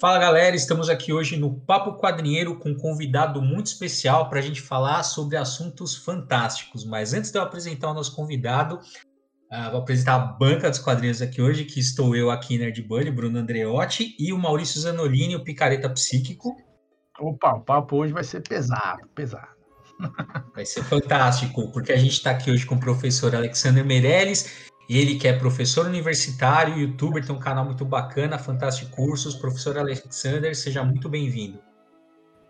Fala galera, estamos aqui hoje no Papo Quadrinheiro com um convidado muito especial para a gente falar sobre assuntos fantásticos. Mas antes de eu apresentar o nosso convidado, uh, vou apresentar a banca dos quadrinhos aqui hoje, que estou eu aqui, Nerd Bunny, Bruno Andreotti e o Maurício Zanolini, o Picareta Psíquico. Opa, o papo hoje vai ser pesado, pesado. Vai ser fantástico, porque a gente está aqui hoje com o professor Alexander Meirelles, ele que é professor universitário, youtuber, tem um canal muito bacana, Fantástico Cursos. Professor Alexander, seja muito bem-vindo.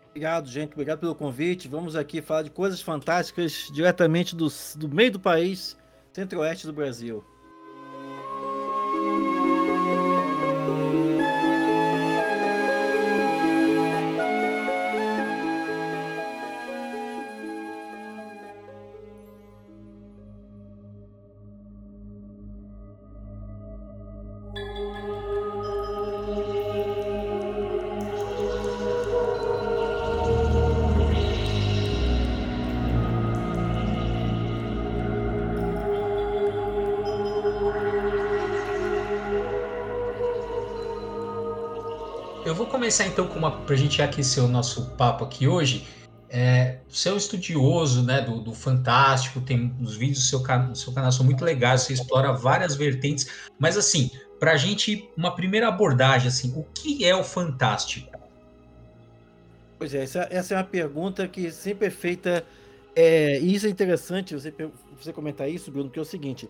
Obrigado, gente. Obrigado pelo convite. Vamos aqui falar de coisas fantásticas diretamente do, do meio do país, centro-oeste do Brasil. Começar então com uma. gente aquecer o nosso papo aqui hoje. É, você é um estudioso né, do, do Fantástico, tem os vídeos do seu, do seu canal são muito legais, você explora várias vertentes, mas assim, para a gente, uma primeira abordagem, assim, o que é o Fantástico? Pois é, essa, essa é uma pergunta que sempre é feita, é, e isso é interessante você, você comentar isso, Bruno, que é o seguinte,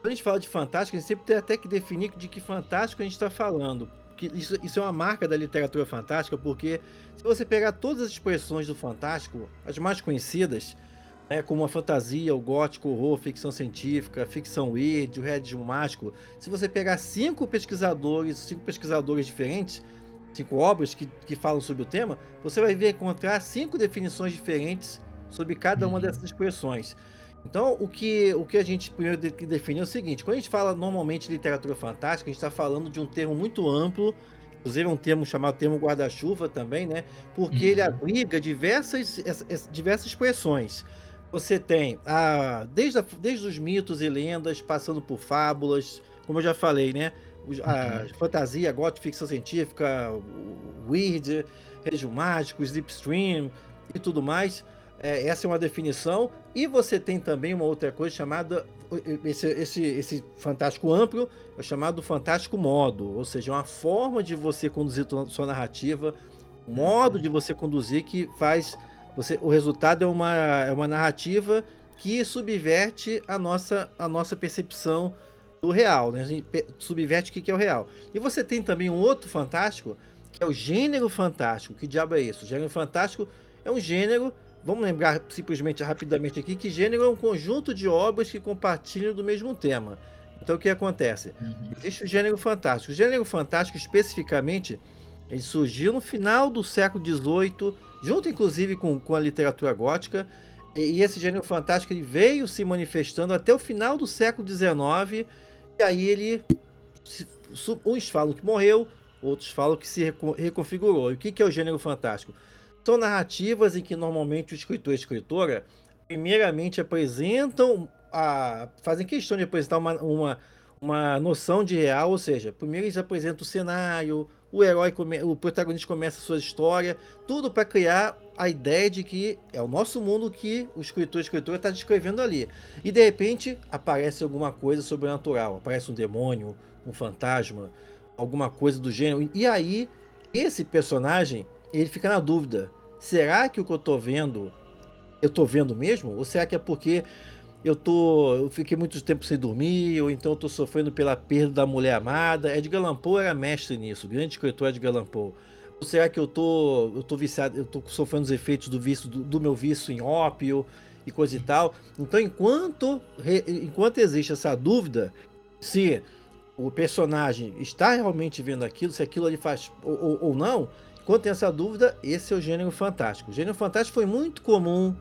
quando a gente fala de Fantástico, a gente sempre tem até que definir de que Fantástico a gente está falando, que isso, isso é uma marca da literatura fantástica, porque se você pegar todas as expressões do fantástico, as mais conhecidas, né, como a fantasia, o gótico, o horror, ficção científica, ficção weird, o realismo mágico, se você pegar cinco pesquisadores, cinco pesquisadores diferentes, cinco obras que, que falam sobre o tema, você vai ver encontrar cinco definições diferentes sobre cada uma uhum. dessas expressões. Então, o que, o que a gente primeiro definir é o seguinte: quando a gente fala normalmente de literatura fantástica, a gente está falando de um termo muito amplo, inclusive um termo chamado termo guarda-chuva também, né? Porque uhum. ele abriga diversas, diversas expressões. Você tem a, desde, a, desde os mitos e lendas, passando por fábulas, como eu já falei, né? A uhum. fantasia, gótica, ficção científica, weird, região mágico, slipstream e tudo mais. É, essa é uma definição. E você tem também uma outra coisa chamada. Esse, esse, esse fantástico amplo é chamado fantástico modo, ou seja, uma forma de você conduzir sua narrativa, modo de você conduzir que faz. Você, o resultado é uma, é uma narrativa que subverte a nossa, a nossa percepção do real, né? subverte o que é o real. E você tem também um outro fantástico, que é o gênero fantástico. Que diabo é isso? O gênero fantástico é um gênero Vamos lembrar simplesmente rapidamente aqui que gênero é um conjunto de obras que compartilham do mesmo tema. Então o que acontece? Uhum. Existe o gênero fantástico. O gênero fantástico, especificamente, ele surgiu no final do século XVIII, junto inclusive com, com a literatura gótica. E, e esse gênero fantástico ele veio se manifestando até o final do século XIX. E aí ele. Uns falam que morreu, outros falam que se reconfigurou. E o que, que é o gênero fantástico? São narrativas em que normalmente o escritor e a escritora, primeiramente, apresentam, a, fazem questão de apresentar uma, uma, uma noção de real, ou seja, primeiro eles apresentam o cenário, o herói, come, o protagonista começa a sua história, tudo para criar a ideia de que é o nosso mundo que o escritor e a escritora está descrevendo ali. E de repente aparece alguma coisa sobrenatural, aparece um demônio, um fantasma, alguma coisa do gênero. E aí, esse personagem, ele fica na dúvida será que o que eu tô vendo, eu tô vendo mesmo? Ou será que é porque eu tô, eu fiquei muito tempo sem dormir, ou então eu tô sofrendo pela perda da mulher amada? Edgar Allan era mestre nisso, grande escritor Edgar Allan. Ou será que eu tô, eu tô viciado, eu tô sofrendo os efeitos do vício do, do meu vício em ópio e coisa e tal? Então, enquanto enquanto existe essa dúvida se o personagem está realmente vendo aquilo, se aquilo ali faz ou, ou, ou não, quando tem essa dúvida, esse é o gênero fantástico. O gênero fantástico foi muito comum,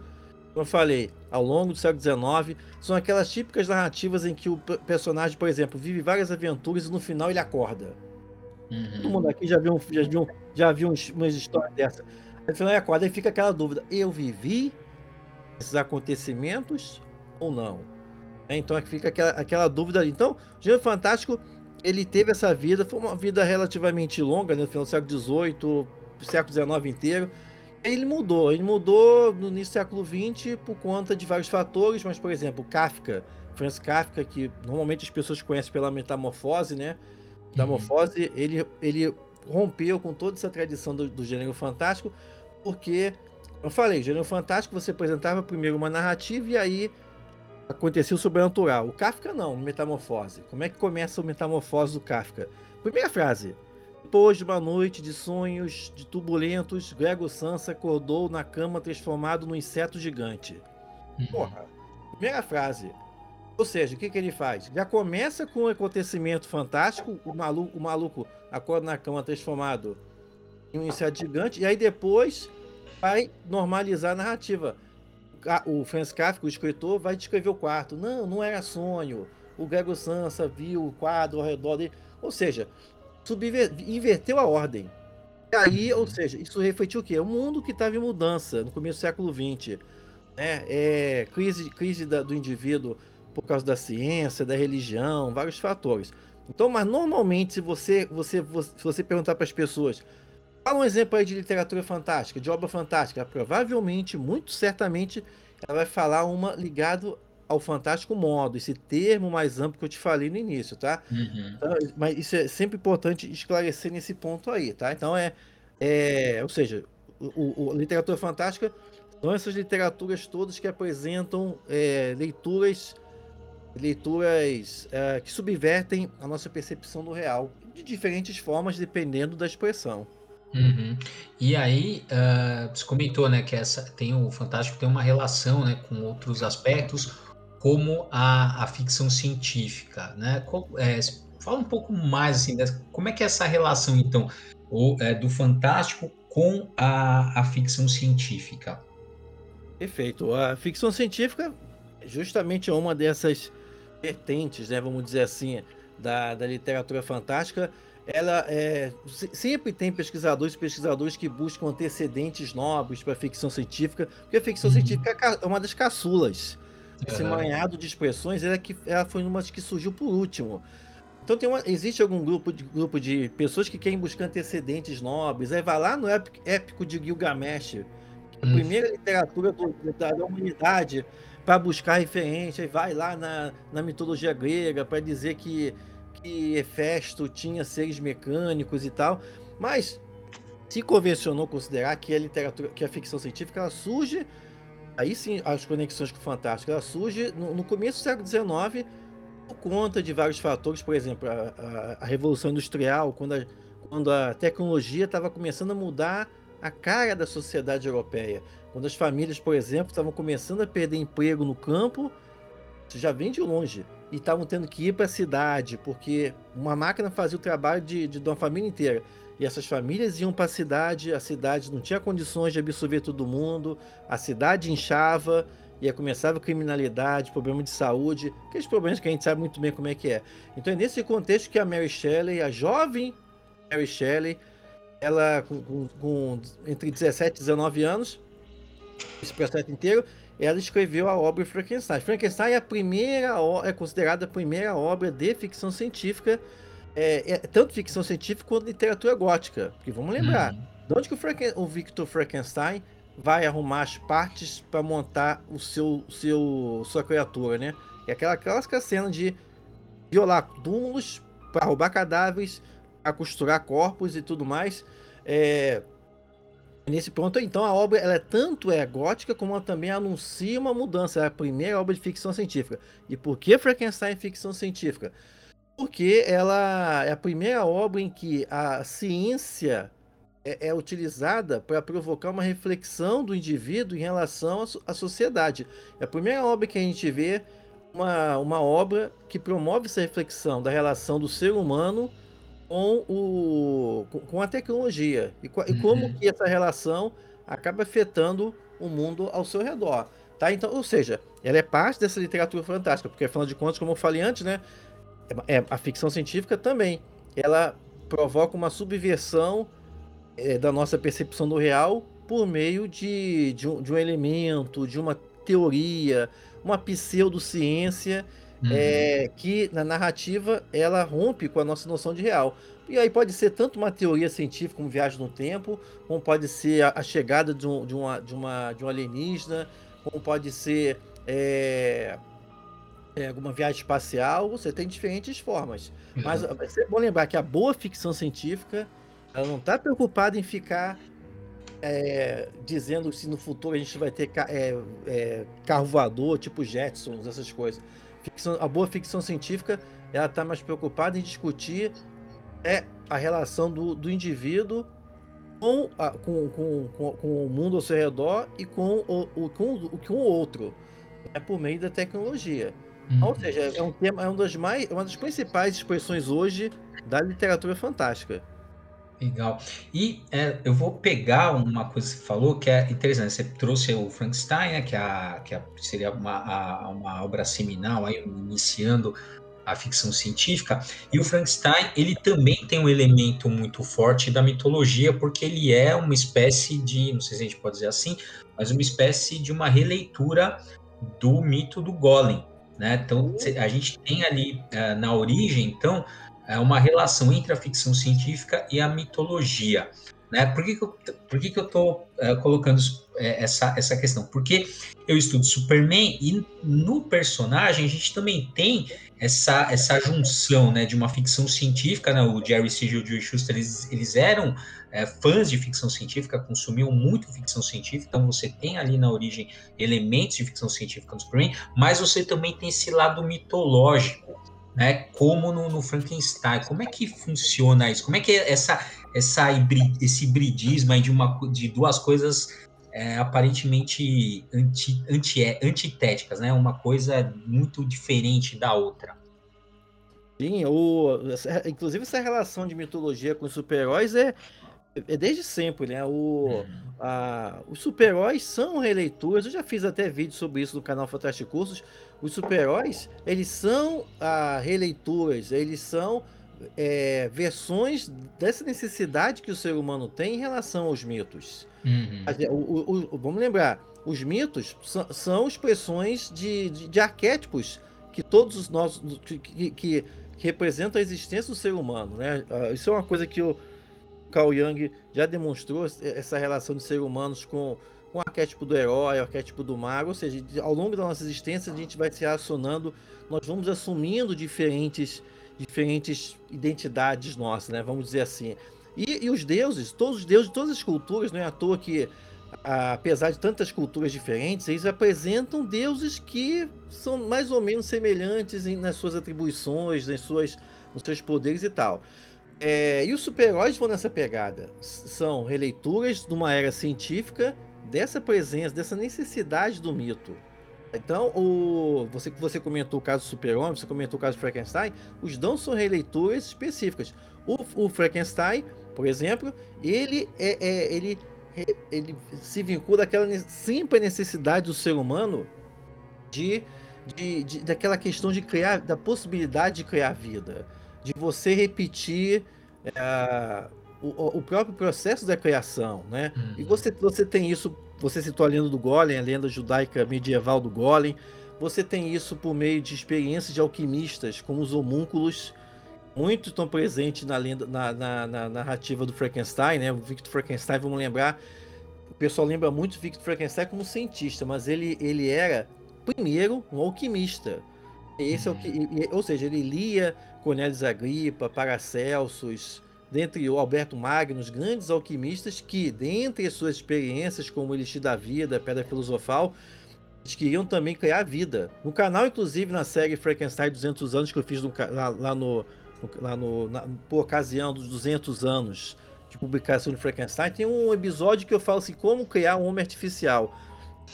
como eu falei, ao longo do século XIX. São aquelas típicas narrativas em que o personagem, por exemplo, vive várias aventuras e no final ele acorda. Uhum. Todo mundo aqui já viu, já viu, já viu umas histórias dessa. No final ele acorda e fica aquela dúvida: eu vivi esses acontecimentos ou não? Então aqui fica aquela, aquela dúvida ali. Então, o gênero fantástico ele teve essa vida, foi uma vida relativamente longa, né, no final do século XVIII, século XIX inteiro. Ele mudou, ele mudou no início do século XX por conta de vários fatores, mas, por exemplo, Kafka, Franz Kafka, que normalmente as pessoas conhecem pela metamorfose, né? Metamorfose, uhum. ele, ele rompeu com toda essa tradição do, do gênero fantástico, porque, eu falei, gênero fantástico você apresentava primeiro uma narrativa e aí aconteceu o sobrenatural. O Kafka não, Metamorfose. Como é que começa o Metamorfose do Kafka? Primeira frase. Depois de uma noite de sonhos de turbulentos, Gregor Sansa acordou na cama transformado num inseto gigante. Uhum. Porra. Primeira frase. Ou seja, o que, que ele faz? Já começa com um acontecimento fantástico, o maluco, o maluco acorda na cama transformado em um inseto gigante, e aí depois vai normalizar a narrativa o Franz Kafka, o escritor, vai descrever o quarto. Não, não era sonho. O Gregor Sansa viu o quadro ao redor dele. Ou seja. Inverteu a ordem. E aí, ou seja, isso refletiu o quê? O mundo que estava em mudança no começo do século XX. Né? É, crise crise da, do indivíduo por causa da ciência, da religião, vários fatores. Então, mas normalmente, se você, você, se você perguntar para as pessoas Fala um exemplo aí de literatura fantástica, de obra fantástica. Provavelmente, muito certamente, ela vai falar uma ligado ao fantástico modo, esse termo mais amplo que eu te falei no início, tá? Uhum. Então, mas isso é sempre importante esclarecer nesse ponto aí, tá? Então é, é ou seja, o, o, literatura fantástica são essas literaturas todas que apresentam é, leituras leituras é, que subvertem a nossa percepção do real de diferentes formas, dependendo da expressão. Uhum. E aí, uh, você comentou, né, que essa tem o Fantástico tem uma relação, né, com outros aspectos, como a, a ficção científica, né? Qual, é, fala um pouco mais assim, dessa, como é que é essa relação, então, o, é, do Fantástico com a, a ficção científica? Perfeito. A ficção científica justamente é uma dessas vertentes, né, vamos dizer assim, da, da literatura fantástica ela é, sempre tem pesquisadores e pesquisadores que buscam antecedentes nobres para a ficção científica, porque a ficção uhum. científica é, é uma das caçulas. Esse uhum. manhado de expressões ela, é que, ela foi uma que surgiu por último. Então tem uma, existe algum grupo de, grupo de pessoas que querem buscar antecedentes nobres, aí vai lá no épico, épico de Gilgamesh, a uhum. primeira literatura do, da, da humanidade, para buscar referência, aí vai lá na, na mitologia grega para dizer que que Hefesto tinha seres mecânicos e tal, mas se convencionou considerar que a literatura, que a ficção científica surge, aí sim as conexões com o fantástico, ela surge no, no começo do século XIX por conta de vários fatores, por exemplo, a, a, a Revolução Industrial, quando a, quando a tecnologia estava começando a mudar a cara da sociedade europeia, quando as famílias, por exemplo, estavam começando a perder emprego no campo, isso já vem de longe e estavam tendo que ir para a cidade, porque uma máquina fazia o trabalho de, de, de uma família inteira. E essas famílias iam para a cidade, a cidade não tinha condições de absorver todo mundo, a cidade inchava, e aí começava criminalidade, problema de saúde, aqueles problemas que a gente sabe muito bem como é que é. Então é nesse contexto que a Mary Shelley, a jovem Mary Shelley, ela com, com, com entre 17 e 19 anos, esse processo inteiro, ela escreveu a obra Frankenstein. Frankenstein é a primeira é considerada a primeira obra de ficção científica, é, é, tanto ficção científica quanto literatura gótica. Porque vamos lembrar, uhum. de onde que o, Franken, o Victor Frankenstein vai arrumar as partes para montar o seu, seu sua criatura, né? É aquela clássica cena de violar túmulos para roubar cadáveres, para costurar corpos e tudo mais. É, Nesse ponto, então, a obra ela é tanto é gótica como ela também anuncia uma mudança. É a primeira obra de ficção científica. E por que Frankenstein é ficção científica? Porque ela é a primeira obra em que a ciência é, é utilizada para provocar uma reflexão do indivíduo em relação à sociedade. É a primeira obra que a gente vê uma, uma obra que promove essa reflexão da relação do ser humano com, o, com a tecnologia e, e como uhum. que essa relação acaba afetando o mundo ao seu redor. Tá? Então, ou seja, ela é parte dessa literatura fantástica, porque afinal de contas, como eu falei antes, né, é, a ficção científica também, ela provoca uma subversão é, da nossa percepção do real por meio de, de, um, de um elemento, de uma teoria, uma pseudociência uhum. é, que na narrativa ela rompe com a nossa noção de real. E aí pode ser tanto uma teoria científica como viagem no tempo, como pode ser a, a chegada de um, de, uma, de, uma, de um alienígena, como pode ser é, é, alguma viagem espacial, você tem diferentes formas. Uhum. Mas é bom lembrar que a boa ficção científica ela não está preocupada em ficar é, dizendo se no futuro a gente vai ter é, é, carro voador, tipo Jetsons, essas coisas. Ficção, a boa ficção científica ela está mais preocupada em discutir é a relação do, do indivíduo com, a, com, com, com, com, o mundo ao seu redor e com o, o, com, com o outro. É por meio da tecnologia. Uhum. Ou seja, é um tema, é um das mais, uma das principais expressões hoje da literatura fantástica. Legal. E é, eu vou pegar uma coisa que você falou que é interessante. Você trouxe o Frankenstein, né, que, é a, que é, seria uma, a, uma obra seminal, aí, iniciando a ficção científica. E o Frankenstein, ele também tem um elemento muito forte da mitologia, porque ele é uma espécie de, não sei se a gente pode dizer assim, mas uma espécie de uma releitura do mito do Golem. Né? Então, a gente tem ali uh, na origem, então, é uma relação entre a ficção científica e a mitologia. Né? Por que, que eu, por que, que eu tô uh, colocando é, essa, essa questão? Porque eu estudo Superman e no personagem a gente também tem essa, essa junção né, de uma ficção científica, né? o Jerry Siegel e o Joe Shuster, eles, eles eram é, fãs de ficção científica, consumiam muito ficção científica, então você tem ali na origem elementos de ficção científica no Superman, mas você também tem esse lado mitológico, né? Como no, no, Frankenstein. Como é que funciona isso? Como é que é essa, essa esse hibridismo de, uma, de duas coisas é, aparentemente anti, anti, antitéticas, né? Uma coisa muito diferente da outra. Sim, o, inclusive essa relação de mitologia com super-heróis é, é desde sempre, né? O, uhum. a, os super-heróis são releituras. Eu já fiz até vídeo sobre isso no canal Fantástico Cursos. Os super-heróis, eles são a, releituras, eles são é, versões dessa necessidade que o ser humano tem em relação aos mitos. Uhum. O, o, o, vamos lembrar, os mitos são, são expressões de, de, de, arquétipos que todos os nossos que, que, que, representam a existência do ser humano, né? Ah, isso é uma coisa que o Carl Jung já demonstrou essa relação de seres humanos com, com o arquétipo do herói, o arquétipo do mago, ou seja, ao longo da nossa existência a gente vai se relacionando, nós vamos assumindo diferentes, diferentes identidades nossas, né? Vamos dizer assim. E, e os deuses, todos os deuses, todas as culturas, não é à toa que apesar de tantas culturas diferentes, eles apresentam deuses que são mais ou menos semelhantes em, nas suas atribuições, nas suas, nos seus poderes e tal. É, e os super-heróis vão nessa pegada. São releituras de uma era científica dessa presença, dessa necessidade do mito. Então, o, você que você comentou o caso do Super-Homem, você comentou o caso do Frankenstein, os dons são releituras específicas. O, o Frankenstein, por exemplo, ele é, é, ele, ele se vincula àquela sempre necessidade do ser humano de, de, de, daquela questão de criar, da possibilidade de criar vida de você repetir é, o, o, próprio processo da criação, né? Uhum. E você, você tem isso, você citou a lenda do Golem, a lenda judaica medieval do Golem, você tem isso por meio de experiências de alquimistas, como os homúnculos, muito estão presentes na, lenda, na, na, na narrativa do Frankenstein, né? O Victor Frankenstein, vamos lembrar, o pessoal lembra muito Victor Frankenstein como cientista, mas ele, ele era, primeiro, um alquimista. Esse uhum. é o que, ou seja, ele lia Cornélios Agripa, Paracelsus, dentre o Alberto Magno, os grandes alquimistas que, dentre as suas experiências como Elixir da Vida, Pedra Filosofal, eles queriam também criar vida. No canal, inclusive, na série Frankenstein 200 anos que eu fiz no, lá, lá, no, lá no, na, por ocasião dos 200 anos de publicação de Frankenstein, tem um episódio que eu falo assim, como criar um homem artificial.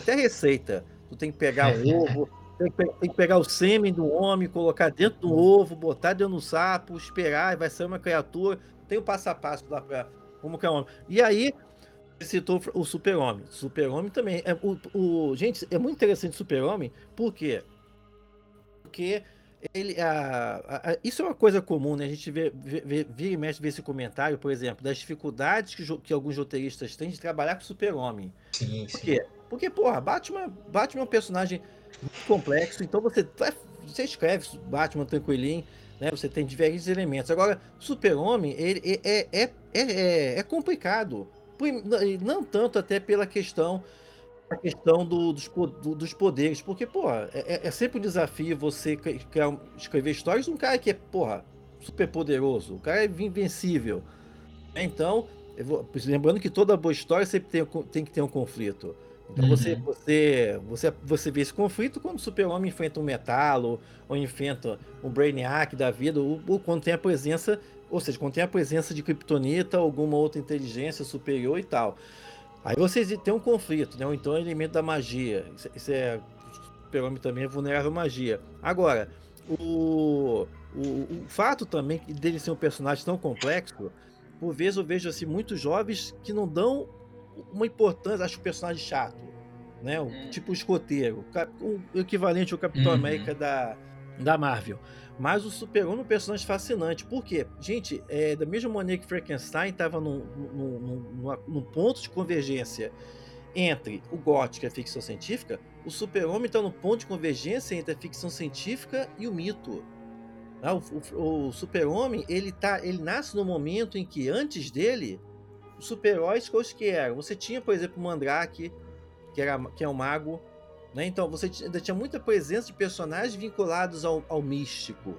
Até receita. Tu tem que pegar o ovo, tem que, tem que pegar o sêmen do homem, colocar dentro do ovo, botar dentro do sapo, esperar, vai sair uma criatura. Tem o passo a passo lá para como que é o homem. E aí, citou o super-homem. Super-homem também. É, o, o, gente, é muito interessante o super-homem, por quê? Porque ele, a, a, isso é uma coisa comum, né? A gente vê, vê, vê, e mexe vê esse comentário, por exemplo, das dificuldades que, que alguns roteiristas têm de trabalhar com super-homem. Sim, por quê? Porque, porra, Batman, Batman é um personagem muito complexo, então você você escreve Batman tranquilinho, né? Você tem diversos elementos. Agora, Super-Homem, ele é, é, é, é, é complicado. Não tanto até pela questão a questão do, dos, do, dos poderes, porque, porra, é, é, sempre um desafio você criar, escrever histórias de um cara que é, porra, super poderoso, o cara é invencível. Então, vou, lembrando que toda boa história sempre tem, tem que ter um conflito. Então uhum. você, você, você, você vê esse conflito quando o super-homem enfrenta um metalo, ou enfrenta um Brainiac da vida, ou, ou, quando tem a presença, ou seja, quando tem a presença de Kryptonita, alguma outra inteligência superior e tal. Aí você tem um conflito, né? Ou então é elemento da magia. Isso, isso é. O super-homem também é vulnerável à magia. Agora, o, o, o fato também dele ser um personagem tão complexo, por vezes eu vejo assim, muitos jovens que não dão uma importância, acho o personagem chato, né? O, hum. Tipo o escoteiro, o equivalente ao Capitão uhum. América da, da Marvel. Mas o Super-Homem é um personagem fascinante. Por quê? Gente, é, da mesma maneira que Frankenstein estava num, num, num, num, ponto de convergência entre o gótico e a ficção científica, o Super-Homem está no ponto de convergência entre a ficção científica e o mito. Ah, o, o, o Super-Homem, ele, tá, ele nasce no momento em que, antes dele, super-heróis quais que eram? Você tinha, por exemplo, o Mandrake, que, era, que é um mago, né? Então você ainda tinha muita presença de personagens vinculados ao, ao místico.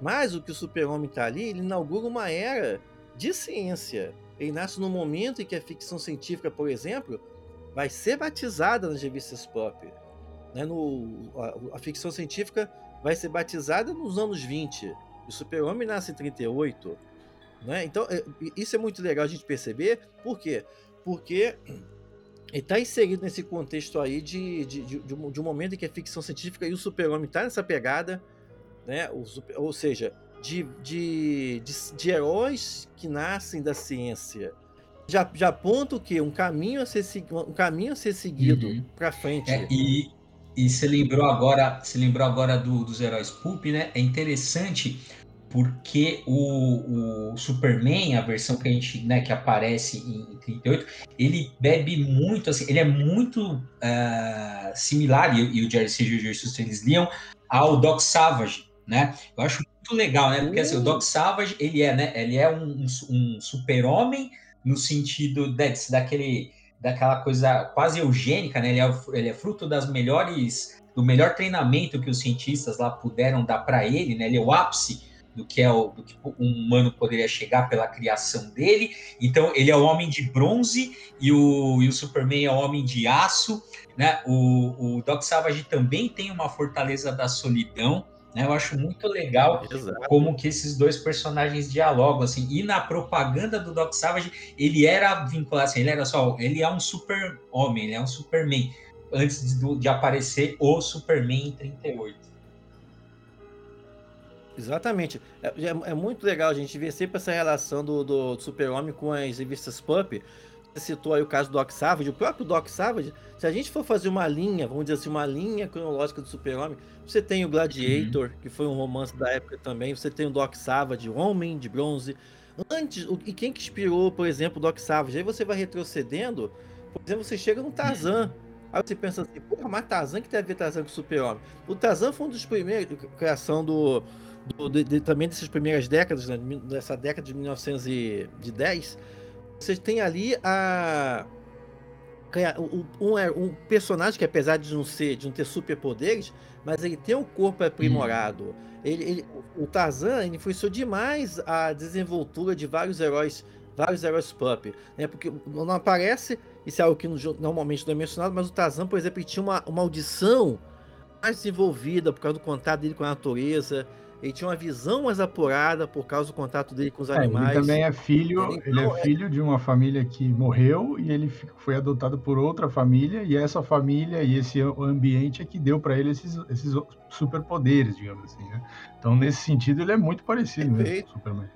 Mas o que o Super-Homem está ali, ele inaugura uma era de ciência. Ele nasce no momento em que a ficção científica, por exemplo, vai ser batizada nas revistas pop. Né? No, a, a, ficção científica vai ser batizada nos anos 20. O Super-Homem nasce em 38. Né? Então, é, isso é muito legal a gente perceber. Por quê? Porque está inserido nesse contexto aí de, de, de, de, um, de um momento em que a ficção científica e o super-homem está nessa pegada, né? O super, ou seja, de, de, de, de, heróis que nascem da ciência. Já, já aponta o quê? Um caminho a ser, um caminho a ser seguido uhum. para frente. É, e, e você lembrou agora, você lembrou agora do, dos heróis pulp, né? É interessante porque o, o, Superman, a versão que a gente, né, que aparece em, 38, ele bebe muito, assim, ele é muito uh, similar, e, e, o Jerry Siegel e o Jerry Suster, eles liam, ao Doc Savage, né? Eu acho muito legal, né? Porque assim, o Doc Savage, ele é, né? Ele é um, um, um super-homem no sentido né, daquele, daquela coisa quase eugênica, né? Ele é, ele é fruto das melhores, do melhor treinamento que os cientistas lá puderam dar para ele, né? Ele é o ápice do que é o do que um humano poderia chegar pela criação dele. Então ele é o homem de bronze e o, e o Superman é o homem de aço. Né? O, o Doc Savage também tem uma fortaleza da solidão. Né? Eu acho muito legal Exato. como que esses dois personagens dialogam assim. E na propaganda do Doc Savage ele era vinculado assim, ele era só ele é um super homem, ele é um Superman antes de, de aparecer o Superman em 38. Exatamente. É, é, é, muito legal a gente ver sempre essa relação do, do, do Super-Homem com as revistas Pump. Você citou aí o caso do Doc Savage. O próprio Doc Savage, se a gente for fazer uma linha, vamos dizer assim, uma linha cronológica do Super-Homem, você tem o Gladiator, uhum. que foi um romance da época também. Você tem o Doc Savage, Homem de Bronze. Antes, o, e quem que inspirou, por exemplo, o Doc Savage? Aí você vai retrocedendo, por exemplo, você chega no Tarzan. Aí você pensa assim, porra, mas Tarzan que tem a ver Tarzan com o Super-Homem? O Tarzan foi um dos primeiros, criação do do, de, de, também dessas primeiras décadas, né, dessa década de 1910, você tem ali a um, um, personagem que apesar de não ser de não ter superpoderes, mas ele tem um corpo aprimorado. Hum. Ele, ele, o Tarzan ele influenciou demais a desenvoltura de vários heróis, vários heróis pop, né? Porque não aparece, isso é algo que normalmente não é mencionado, mas o Tarzan, por exemplo, tinha uma, uma audição mais desenvolvida por causa do contato dele com a natureza ele tinha uma visão mais apurada por causa do contato dele com os animais. É, ele também é filho, então, ele é, é filho de uma família que morreu e ele foi adotado por outra família e essa família e esse ambiente é que deu para ele esses, esses superpoderes, digamos assim, né? Então nesse sentido ele é muito parecido mesmo com Superman.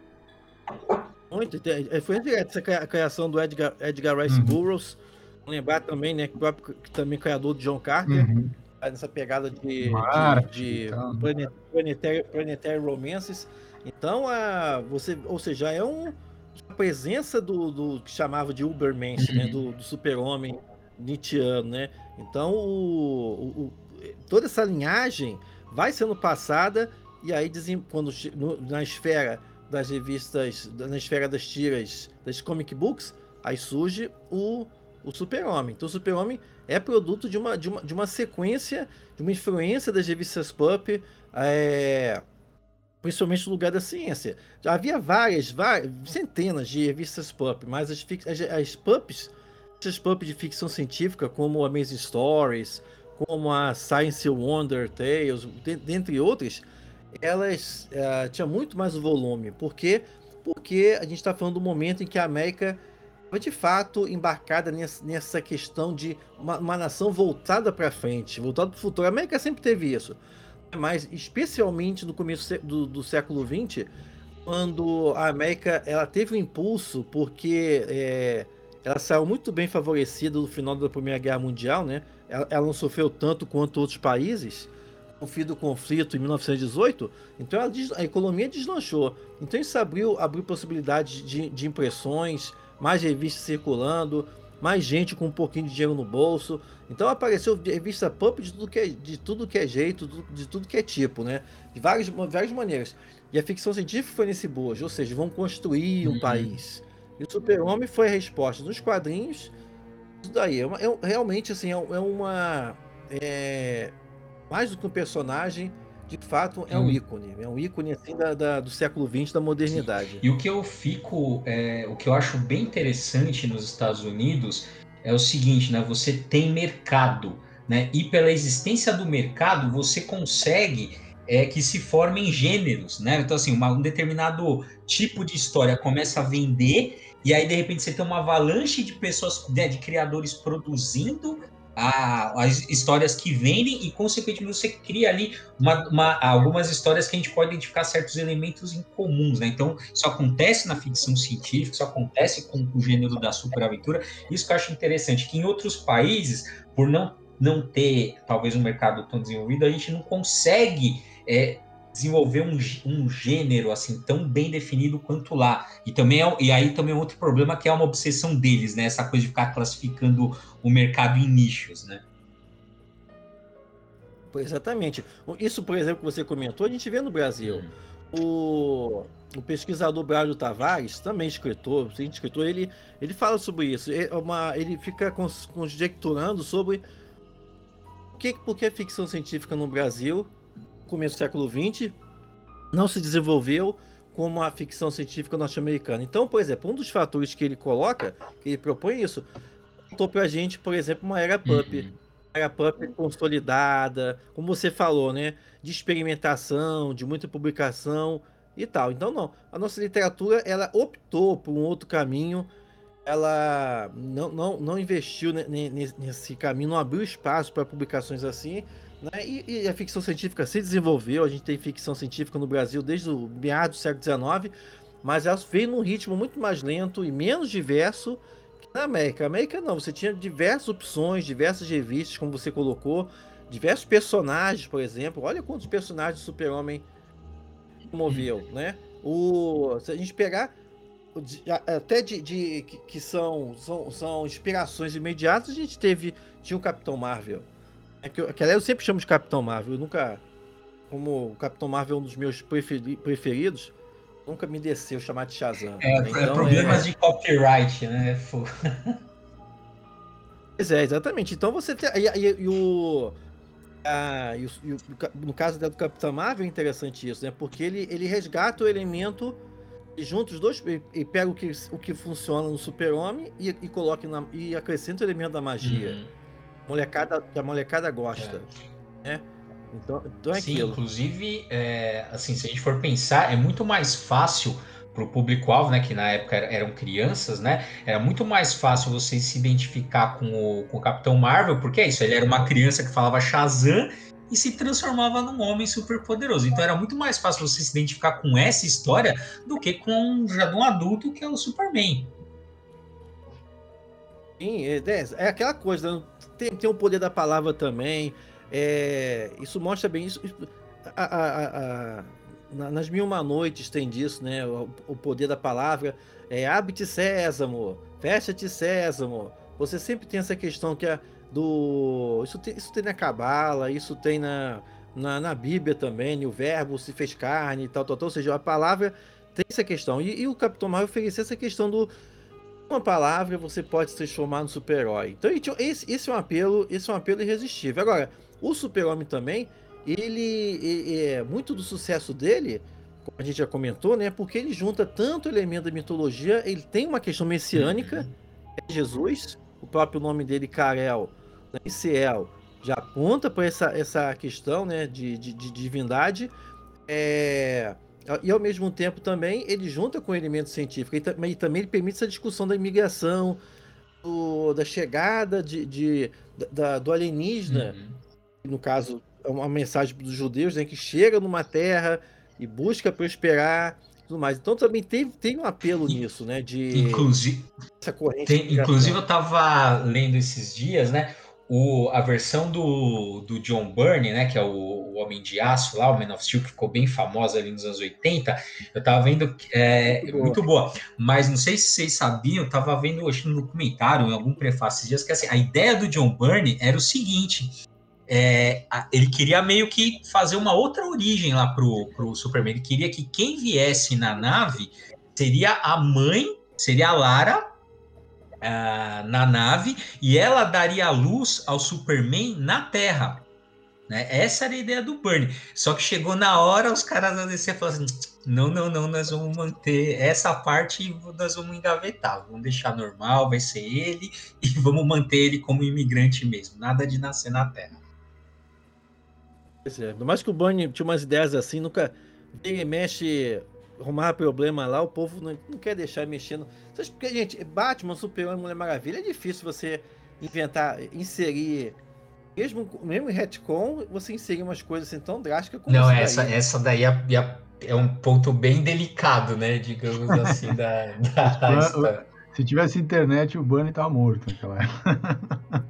Muito, é, foi essa criação do Edgar, Edgar Rice uhum. Burroughs, lembrar também, né, que, próprio, que também criador de John Carter. Uhum nessa pegada de, Marte, de, de então. planetary, planetary romances. Então, a, você, ou seja, é um, a presença do, do que chamava de Ubermensch, né, uhum. né, do, do super-homem Nietzscheano, né? Então, o, o, toda essa linhagem vai sendo passada e aí quando no, na esfera das revistas, na esfera das tiras, das comic books, aí surge o, o Super-Homem. Então o Super-Homem é produto de uma, de, uma, de uma sequência, de uma influência das revistas Pulp, é, principalmente no lugar da ciência. Já havia várias, várias, centenas de revistas Pulp, mas as, as, as Pulps, essas de ficção científica, como Amazing Stories, como a Science Wonder Tales, dentre outras, elas uh, tinham muito mais volume. Por quê? Porque a gente está falando do momento em que a América de fato embarcada nessa, questão de uma, uma nação voltada para frente, voltada para o futuro. A América sempre teve isso, mas especialmente no começo do, do século XX, quando a América ela teve um impulso, porque é, ela saiu muito bem favorecida no final da Primeira Guerra Mundial, né? Ela, ela não sofreu tanto quanto outros países o fim do conflito em 1918, então a, a, economia deslanchou. Então isso abriu, abriu possibilidades de, de impressões, mais revistas circulando, mais gente com um pouquinho de dinheiro no bolso. Então apareceu revista pop de tudo que é, de tudo que é jeito, de tudo que é tipo, né? De várias, várias maneiras. E a ficção científica foi nesse bojo, ou seja, vão construir um uhum. país. E o Super-Homem foi a resposta nos quadrinhos. Isso daí. É, uma, é realmente assim, é, é uma. É, mais do que um personagem, de fato é um ícone. É um ícone assim da, da do século XX, da modernidade. Sim. E o que eu fico, é, o que eu acho bem interessante nos Estados Unidos é o seguinte, né? Você tem mercado, né? E pela existência do mercado, você consegue é, que se formem gêneros, né? Então, assim, uma, um determinado tipo de história começa a vender, e aí, de repente, você tem uma avalanche de pessoas, né, de criadores produzindo a, as histórias que vendem e, consequentemente, você cria ali uma, uma, algumas histórias que a gente pode identificar certos elementos em comuns, né? Então, isso acontece na ficção científica, isso acontece com o gênero da superaventura. Isso que eu acho interessante, que em outros países, por não, não ter, talvez, um mercado tão desenvolvido, a gente não consegue é, desenvolver um, um gênero assim tão bem definido quanto lá. E também é, e aí também é outro problema que é uma obsessão deles, né? Essa coisa de ficar classificando o mercado em nichos, né? Exatamente. Isso, por exemplo, que você comentou, a gente vê no Brasil. Hum. O, o pesquisador Braulio Tavares, também escritor, escritor, ele, ele fala sobre isso. É uma, ele fica conjecturando sobre o que, por que a ficção científica no Brasil começo do século XX, não se desenvolveu como a ficção científica norte-americana. Então, por exemplo, um dos fatores que ele coloca, que ele propõe isso, contou pra gente, por exemplo, uma era pup. Uhum. Era pup consolidada, como você falou, né? De experimentação, de muita publicação e tal. Então, não. A nossa literatura, ela optou por um outro caminho, ela não, não, não investiu nesse caminho, não abriu espaço para publicações assim, né? E, e, a ficção científica se desenvolveu, a gente tem ficção científica no Brasil desde o meados do século XIX, mas ela veio num ritmo muito mais lento e menos diverso que na América. Na América não, você tinha diversas opções, diversas revistas, como você colocou, diversos personagens, por exemplo. Olha quantos personagens do Super-Homem moveu, né? O, se a gente pegar até de, de que, que são, são, são inspirações imediatas, a gente teve tinha o Capitão Marvel, é que, que eu sempre chamo de Capitão Marvel. Eu nunca. Como o Capitão Marvel é um dos meus preferi preferidos, nunca me desceu chamar de Shazam. É, né? é então, problemas é... de copyright, né? pois é, exatamente. Então você tem. E, e, e o. Ah, e o, e o, no caso do Capitão Marvel é interessante isso, né? Porque ele, ele resgata o elemento e junta os dois e pega o que, o que funciona no Super-Homem e, e coloca na, e acrescenta o elemento da magia. Uhum molecada, que a molecada gosta. É. Né? Então, então é Sim, aquilo. inclusive, é, assim, se a gente for pensar, é muito mais fácil para o público-alvo, né, que na época eram crianças, né, era muito mais fácil você se identificar com o, com o Capitão Marvel, porque é isso, ele era uma criança que falava Shazam e se transformava num homem super poderoso. Então era muito mais fácil você se identificar com essa história do que com já de um adulto que é o Superman. Sim, é, é aquela coisa, né? Tem, tem o poder da palavra também. É, isso mostra bem isso. A, a, a, nas Mil Uma Noites tem disso, né? O, o poder da palavra. É, Abre-te, Sésamo. Fecha-te, Sésamo. Você sempre tem essa questão que é do. Isso tem, isso tem na Cabala, isso tem na, na, na Bíblia também, né? o verbo se fez carne e tal, tal, tal. Ou seja, a palavra tem essa questão. E, e o Capitão Marvel ofereceu essa questão do uma palavra você pode se transformar no super-herói. Então, esse, esse é um apelo, esse é um apelo irresistível. Agora, o Super-Homem também, ele, ele, é muito do sucesso dele, como a gente já comentou, né? Porque ele junta tanto elemento da mitologia, ele tem uma questão messiânica, uhum. é Jesus, o próprio nome dele, Karel, né, Ciel, já aponta para essa, essa questão né, de, de, de divindade. É, e ao mesmo tempo também ele junta com o elemento científico e, também ele permite essa discussão da imigração, do, da chegada de, de da, do alienígena, uhum. no caso é uma mensagem dos judeus, né, que chega numa terra e busca prosperar, tudo mais. Então também tem, tem um apelo nisso, né, de inclusive essa corrente. Tem, inclusive eu estava lendo esses dias, né, o, a versão do, do John Byrne, né, que é o, o, Homem de Aço lá, o Man of Steel, que ficou bem famosa ali nos anos 80, eu tava vendo, é, muito, boa. muito boa, mas não sei se vocês sabiam, eu tava vendo acho, no documentário, em algum prefácio dias, que assim, a ideia do John Byrne era o seguinte, é, ele queria meio que fazer uma outra origem lá pro, pro Superman, ele queria que quem viesse na nave seria a mãe, seria a Lara, uh, na nave e ela daria luz ao Superman na Terra. Né? Essa era a ideia do Burnie. Só que chegou na hora, os caras da DC falaram assim: não, não, não, nós vamos manter essa parte e nós vamos engavetar. Vamos deixar normal, vai ser ele e vamos manter ele como imigrante mesmo. Nada de nascer na Terra. É, mais que o Burnie tinha umas ideias assim, nunca ele mexe arrumar problema lá, o povo não, não quer deixar mexendo. Porque, gente, Batman, Superman, Mulher Maravilha, é difícil você inventar, inserir. Mesmo, mesmo em retcon, você inserir umas coisas assim tão drásticas como Não, essa daí. essa daí é, é, é, um ponto bem delicado, né? Digamos assim, da, da Se tivesse internet, o Bunny tava morto naquela época.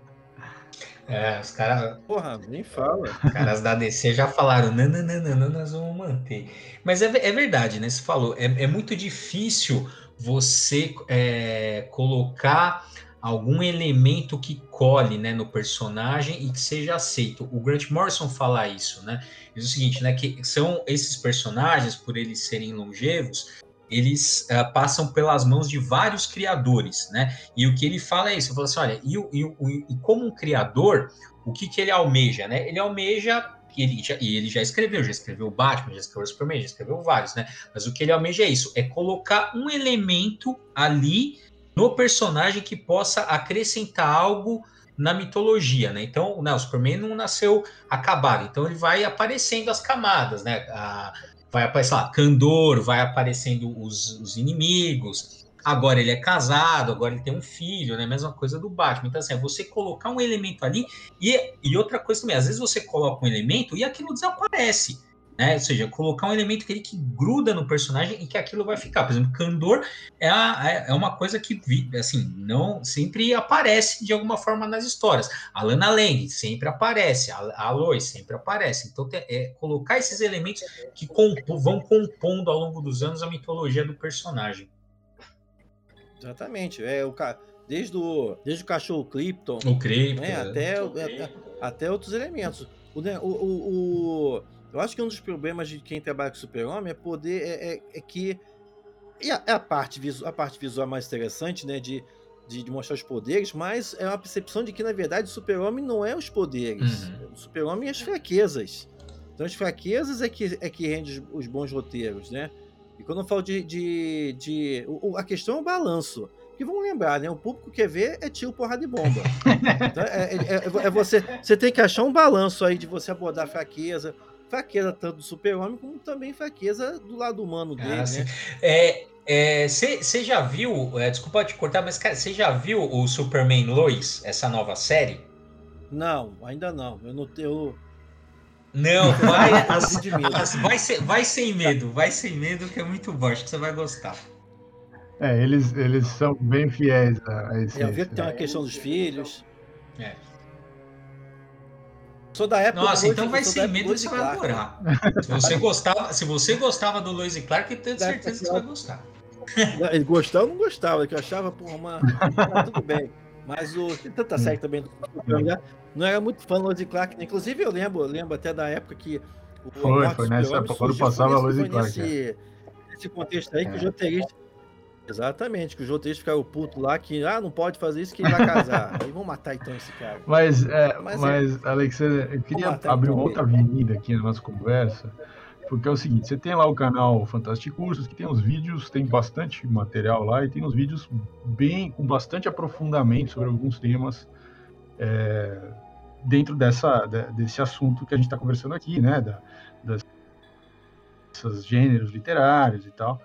É, os caras. Porra, nem fala. Os caras da DC já falaram: não, não, não, não, não nós vamos manter. Mas é, é verdade, né? Você falou, é, é muito difícil você é, colocar algum elemento que cole né, no personagem e que seja aceito. O Grant Morrison fala isso, né? Diz o seguinte, né? Que são esses personagens, por eles serem longevos, eles uh, passam pelas mãos de vários criadores, né? E o que ele fala é isso, ele fala assim, olha, e, e, e como um criador, o que, que ele almeja, né? Ele almeja e ele, já, e ele já escreveu, já escreveu Batman, já escreveu Superman, já escreveu vários, né? Mas o que ele almeja é isso, é colocar um elemento ali no personagem que possa acrescentar algo na mitologia, né? Então, né, o Superman não nasceu acabado, então ele vai aparecendo as camadas, né? A, vai aparecer lá, Candor, vai aparecendo os, os inimigos. Agora ele é casado, agora ele tem um filho, né? Mesma coisa do Batman. Então, assim, é você colocar um elemento ali e, e outra coisa também, às vezes você coloca um elemento e aquilo desaparece. Né? Ou seja, colocar um elemento que ele que gruda no personagem e que aquilo vai ficar. Por exemplo, Candor é, a, é, é uma coisa que assim não sempre aparece de alguma forma nas histórias. A Lana Lang sempre aparece, a, a Lois sempre aparece. Então é colocar esses elementos que compo, vão compondo ao longo dos anos a mitologia do personagem. Exatamente. É o desde o desde o cachorro Krypton, o Krypton, né? até, até, até outros elementos. O, né, o, o, o eu acho que um dos problemas de quem trabalha com Super-Homem é poder. É, é, é que. E a, é a, parte visual, a parte visual mais interessante, né? De, de, de, mostrar os poderes, mas é uma percepção de que, na verdade, o Super-Homem não é os poderes. Uhum. O Super-Homem é as fraquezas. Então, as fraquezas é que, é que rende os, bons roteiros, né? E quando eu falo de. de, de o, a questão é o balanço. Que vamos lembrar, né? O público quer ver é tiro, porrada e bomba. Então, é, é, é, é, você, você tem que achar um balanço aí de você abordar a fraqueza, fraqueza tanto do super-homem como também fraqueza do lado humano dele, ah, né? É, você é, já viu, é, desculpa te cortar, mas você já viu o Superman Lois, essa nova série? Não, ainda não. Eu não tenho. Não, vai, as, as, vai, ser, vai sem medo, vai sem medo que é muito bom, acho que você vai gostar. É, eles, eles são bem fiéis a esse. Eu vi que tem uma questão dos filhos. É. Sou da época. Nossa, então vai ser medo e você vai adorar. Se você gostava, se você gostava do Lois e Clark, eu tenho certeza que você vai gostar. Ele gostava ou não gostava, que eu achava, porra, uma... tudo bem. Mas o. Tem tanta série também do Não era muito fã do Lois Clark. Inclusive, eu lembro, eu lembro até da época que. O foi, foi nessa época, quando passava a Lois Clark. Nesse, é. nesse contexto aí é. que o roteirista. Exatamente, que os roteiristas ficaram putos lá, que ah, não pode fazer isso que ele vai casar. Aí vão matar então esse cara. Mas, é, mas, mas é... Alexandre, eu queria abrir uma outra avenida aqui na nossa conversa porque é o seguinte, você tem lá o canal Fantástico Cursos, que tem uns vídeos, tem bastante material lá, e tem uns vídeos bem, com bastante aprofundamento sobre alguns temas é, dentro dessa, desse assunto que a gente está conversando aqui, né, da, das, desses gêneros literários e tal.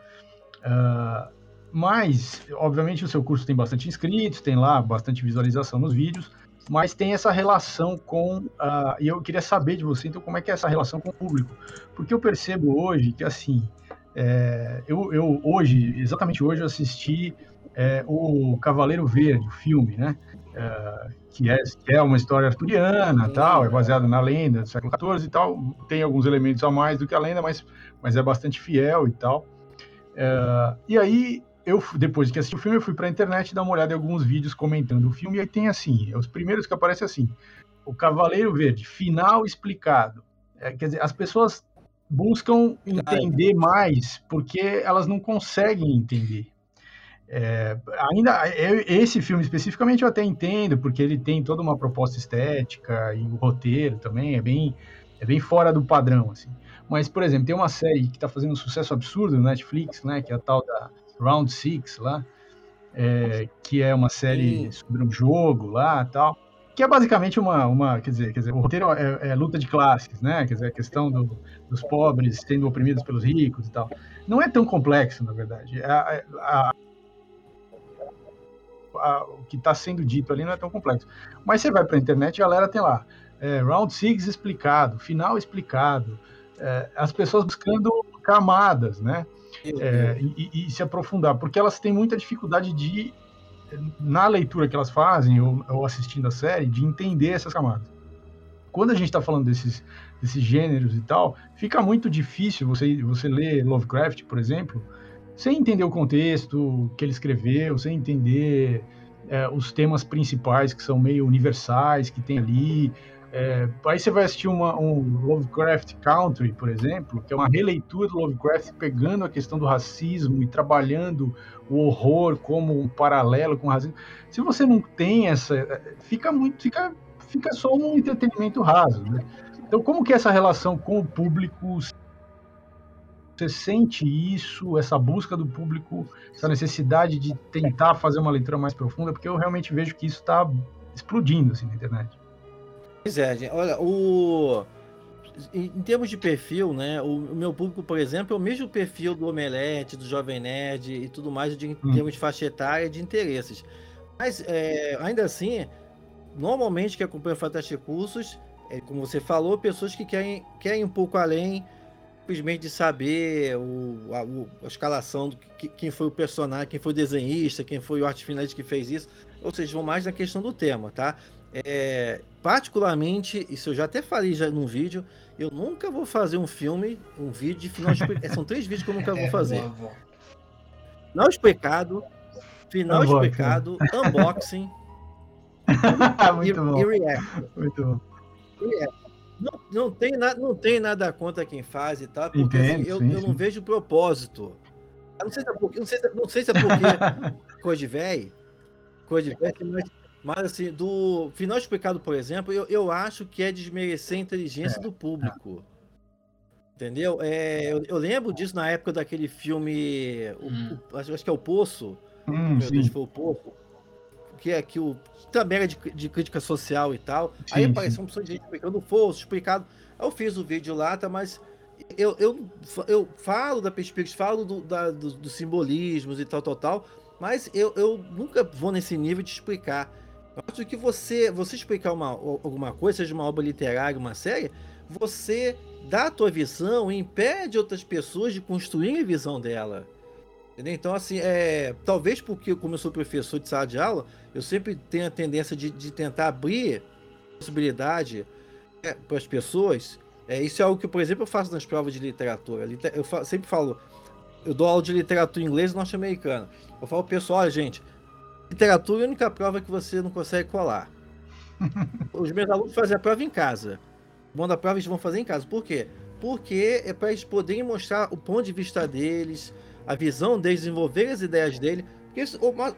Uh, mas, obviamente, o seu curso tem bastante inscritos, tem lá bastante visualização nos vídeos, mas tem essa relação com. Uh, e eu queria saber de você, então, como é que é essa relação com o público? Porque eu percebo hoje que, assim, é, eu, eu, hoje, exatamente hoje, eu assisti é, o Cavaleiro Verde, o filme, né? É, que, é, que é uma história arturiana, tal, é baseado na lenda do século XIV e tal. Tem alguns elementos a mais do que a lenda, mas, mas é bastante fiel e tal. É, e aí eu, depois que assisti o filme, eu fui pra internet dar uma olhada em alguns vídeos comentando o filme, e aí tem assim, os primeiros que aparecem assim, o Cavaleiro Verde, final explicado. É, quer dizer, as pessoas buscam entender mais porque elas não conseguem entender. É, ainda eu, esse filme especificamente eu até entendo porque ele tem toda uma proposta estética e o roteiro também é bem é bem fora do padrão assim. Mas por exemplo tem uma série que está fazendo um sucesso absurdo no Netflix, né, que é a tal da Round Six lá, é, que é uma série Sim. sobre um jogo lá tal, que é basicamente uma, uma quer dizer, quer dizer, o roteiro é, é luta de classes, né? Quer dizer, a questão do, dos pobres sendo oprimidos pelos ricos e tal. Não é tão complexo, na verdade. A, a, a, o que está sendo dito ali não é tão complexo. Mas você vai para a internet e a galera tem lá é, Round Six explicado, final explicado, é, as pessoas buscando camadas, né? É, e, e, se aprofundar, porque elas têm muita dificuldade de, na leitura que elas fazem, ou, ou assistindo a série, de entender essas camadas. Quando a gente está falando desses, desses gêneros e tal, fica muito difícil você, você ler Lovecraft, por exemplo, sem entender o contexto que ele escreveu, sem entender é, os temas principais que são meio universais que tem ali, é, aí você vai assistir uma, um Lovecraft Country, por exemplo, que é uma releitura do Lovecraft pegando a questão do racismo e trabalhando o horror como um paralelo com o racismo. Se você não tem essa, fica muito, fica, fica só um entretenimento raso, né? Então, como que é essa relação com o público? Você sente isso, essa busca do público, essa necessidade de tentar fazer uma leitura mais profunda? Porque eu realmente vejo que isso está explodindo assim na internet. Pois é, gente. Olha, o. Em, termos de perfil, né? O, o, meu público, por exemplo, é o mesmo perfil do Omelete, do Jovem Nerd e tudo mais, de, em hum. termos de faixa etária e de interesses. Mas, é, ainda assim, normalmente que acompanham Fantástico Cursos, é, como você falou, pessoas que querem, querem um pouco além simplesmente de saber o, a, o, a escalação, do, que, quem foi o personagem, quem foi o desenhista, quem foi o arte finalista que fez isso. Ou seja, vão mais na questão do tema, tá? É, particularmente, isso eu já até falei já num vídeo, eu nunca vou fazer um filme, um vídeo de final explicado. São três vídeos que eu nunca vou é, fazer. Final explicado, final unboxing. explicado, unboxing Muito e, bom. e react. Muito bom. Não, não, tem nada, não tem nada contra quem faz e tal, porque Entendo, assim, eu, sim, eu não vejo propósito. Eu não sei se é porque, não sei, não sei se é porque coisa de velho, coisa de velho, mas mas, assim, do final explicado, por exemplo, eu, eu acho que é desmerecer a inteligência é, do público. É. Entendeu? É, eu, eu, lembro disso na época daquele filme. O, hum. o, acho, acho, que é O Poço. Hum, meu Deus, foi O Poço. Que é que o. Também era de, de crítica social e tal. Sim, Aí apareceu uma pessoa de gente explicando o Poço, explicado. Eu fiz o vídeo lá, tá? Mas eu, eu, eu falo da perspectiva, falo do, da, do, dos simbolismos e tal, tal, tal. Mas eu, eu nunca vou nesse nível de explicar. Eu acho que você, você explicar uma, alguma coisa, seja uma obra literária, uma série, você dá a tua visão e impede outras pessoas de construir a visão dela. Entendeu? Então, assim, é, talvez porque, como eu sou professor de sala de aula, eu sempre tenho a tendência de, de tentar abrir possibilidade é, para as pessoas. É, isso é algo que, por exemplo, eu faço nas provas de literatura. Eu sempre falo, eu dou aula de literatura inglesa e norte-americana. Eu falo, pessoal, gente, Literatura é a única prova que você não consegue colar. Os meus alunos fazem a prova em casa. O bom da prova eles vão fazer em casa. Por quê? Porque é para eles poderem mostrar o ponto de vista deles, a visão deles, desenvolver as ideias dele. Porque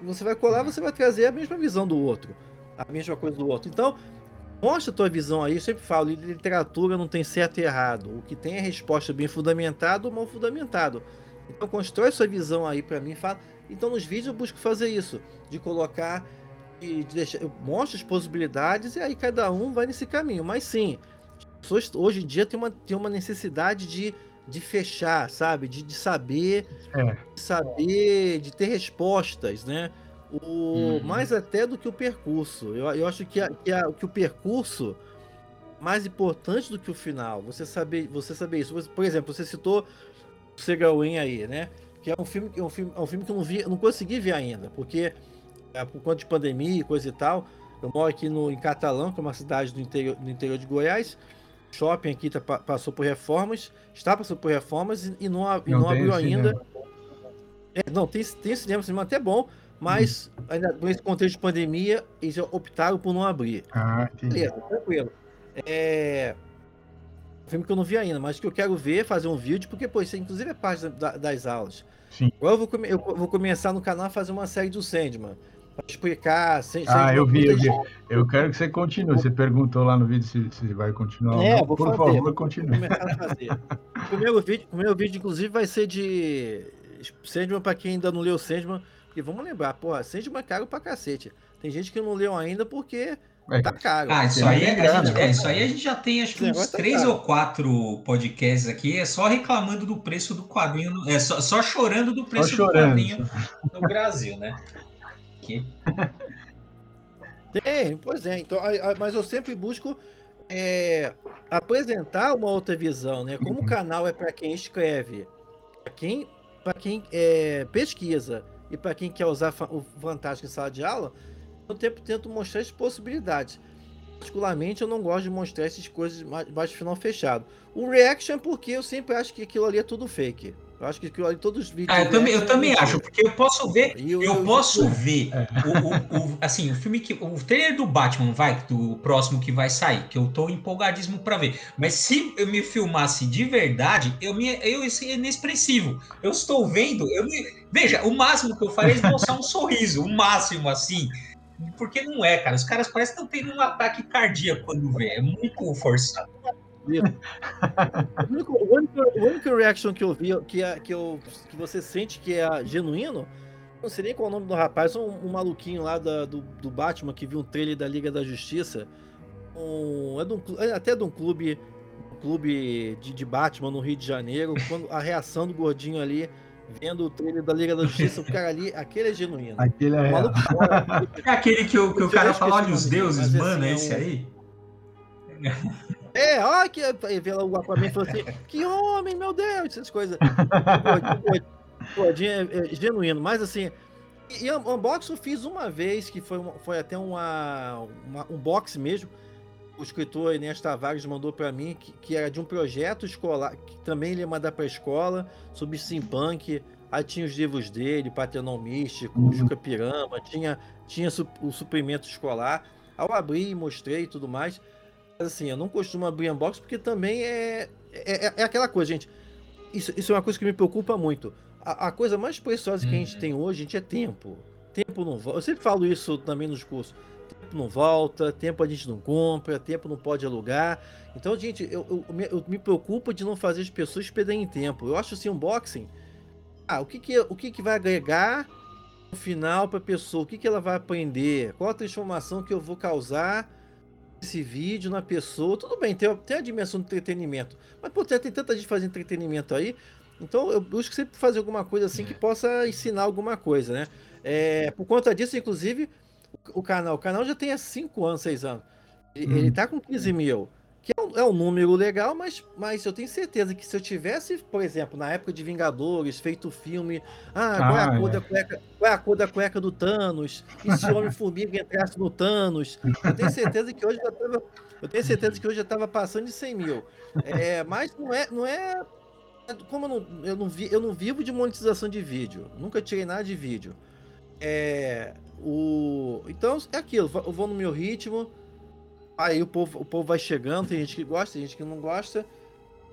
você vai colar, você vai trazer a mesma visão do outro, a mesma coisa do outro. Então, mostra a tua visão aí. Eu sempre falo, literatura não tem certo e errado. O que tem é resposta bem fundamentada ou mal fundamentado. Então, constrói sua visão aí para mim. Fala. Então, nos vídeos eu busco fazer isso, de colocar de, de deixar, eu mostro as possibilidades e aí cada um vai nesse caminho. Mas sim, as pessoas hoje em dia tem uma, tem uma necessidade de de fechar, sabe? De, de saber, é. de saber, de ter respostas, né? O, uhum. Mais até do que o percurso. Eu, eu acho que, a, que, a, que o percurso mais importante do que o final. Você saber, você saber isso. Por exemplo, você citou o Segawen aí, né? Que é um filme, é um filme, é um filme que eu não vi, eu não consegui ver ainda, porque é, por conta de pandemia e coisa e tal. Eu moro aqui no, em Catalão, que é uma cidade do interior, do interior de Goiás shopping aqui tá, passou por reformas, está passando por reformas e, e não, e não, não abriu ainda. É, não, tem, tem cinema, cinema até bom, mas hum. ainda nesse contexto de pandemia, eles optaram por não abrir. Ah, entendi. Beleza, tranquilo. É. Filme que eu não vi ainda, mas que eu quero ver, fazer um vídeo, porque, pô, isso inclusive é parte da, das aulas. Sim. Agora eu vou, eu vou começar no canal a fazer uma série do Sandman para explicar. Ah, eu vi, eu vi. Eu quero que você continue. Você perguntou lá no vídeo se, se vai continuar. É, Por fazer. favor, continue. o, primeiro vídeo, primeiro vídeo, inclusive, vai ser de Sandman para quem ainda não leu Sandman. E vamos lembrar, porra, Sandman é caro pra cacete. Tem gente que não leu ainda porque é, tá caro. Ah, isso aí, a gente, é, isso aí a gente já tem acho que uns tá três ou quatro podcasts aqui, é só reclamando do preço do quadrinho, é só, só chorando do preço do quadrinho no Brasil, né? aqui. Tem, pois é. Então, mas eu sempre busco é, apresentar uma outra visão, né? Como o uhum. canal é para quem escreve, para quem, pra quem é, pesquisa e para quem quer usar o Fantástico em sala de aula, eu tempo tento mostrar as possibilidades. Particularmente, eu não gosto de mostrar essas coisas mais de final fechado. O reaction, porque eu sempre acho que aquilo ali é tudo fake. Eu acho que todos os vídeos. Ah, eu também, eu também acho, porque eu posso ver. Eu, eu, eu posso ver é. o, o, o, assim, o filme que. O trailer do Batman, vai, do próximo que vai sair, que eu tô empolgadíssimo para ver. Mas se eu me filmasse de verdade, eu, me, eu ia inexpressivo. Eu estou vendo, eu me, Veja, o máximo que eu faria é esboçar um sorriso, o máximo assim. Porque não é, cara. Os caras parecem que estão tendo um ataque cardíaco quando vê. É muito forçado o, único, o, único, reaction que eu vi, que, é, que, eu, que você sente que é genuíno, não sei nem qual é o nome do rapaz, um, um maluquinho lá da, do, do Batman que viu um trailer da Liga da Justiça. Um, é, de um, é até de um clube, um clube de, de Batman no Rio de Janeiro. Quando a reação do gordinho ali vendo o trailer da Liga da Justiça, o cara ali, aquele é genuíno. Aquele é. Maluco, é aquele que o, que o cara fala, olha os deuses, mano, assim, é esse aí? É, olha que. Aí vê lá o Aquaman e falou assim: que homem, meu Deus, essas coisas. Gordinho é, é, genuíno, mas assim. E, e unboxing eu fiz uma vez, que foi, foi até uma, uma, um box mesmo. O escritor Inês Tavares mandou para mim, que, que, era de um projeto escolar, que também ele ia mandar para a escola, sobre steampunk. Aí tinha os livros dele, Paternal Místico, uhum. Juca Pirama, tinha, tinha o suprimento escolar. Ao abrir e mostrei e tudo mais assim, eu não costumo abrir unboxing porque também é, é, é, é, aquela coisa, gente. Isso, isso é uma coisa que me preocupa muito. A, a coisa mais preciosa que a gente uhum. tem hoje, gente, é tempo. Tempo não volta. Eu sempre falo isso também nos cursos. Tempo não volta, tempo a gente não compra, tempo não pode alugar. Então, gente, eu, eu, eu, me preocupo de não fazer as pessoas perderem tempo. Eu acho assim, unboxing. Ah, o que, que, o que, que vai agregar no final para a pessoa? O que, que ela vai aprender? Qual a transformação que eu vou causar? esse vídeo na pessoa, tudo bem, tem, tem a dimensão do entretenimento, mas pô, tem tanta gente fazendo entretenimento aí, então eu busco sempre fazer alguma coisa assim que possa ensinar alguma coisa, né? É, por conta disso, inclusive, o, canal, o canal já tem há 5 anos, 6 anos. Ele, hum. ele tá com 15 mil que é um, é um, número legal, mas, mas eu tenho certeza que se eu tivesse, por exemplo, na época de Vingadores, feito o filme, ah, qual, é a ah, cor é. Da cueca, qual é a cor da cueca do Thanos? E se o Homem-Formiga entrasse no Thanos? Eu tenho certeza que hoje já tava, eu tenho certeza que hoje já estava passando de 100 mil. É, mas não é, não é como eu não, eu, não vi, eu não vivo de monetização de vídeo, nunca tirei nada de vídeo. É, O... Então é aquilo, eu vou no meu ritmo, aí o povo, o povo vai chegando, tem gente que gosta, tem gente que não gosta.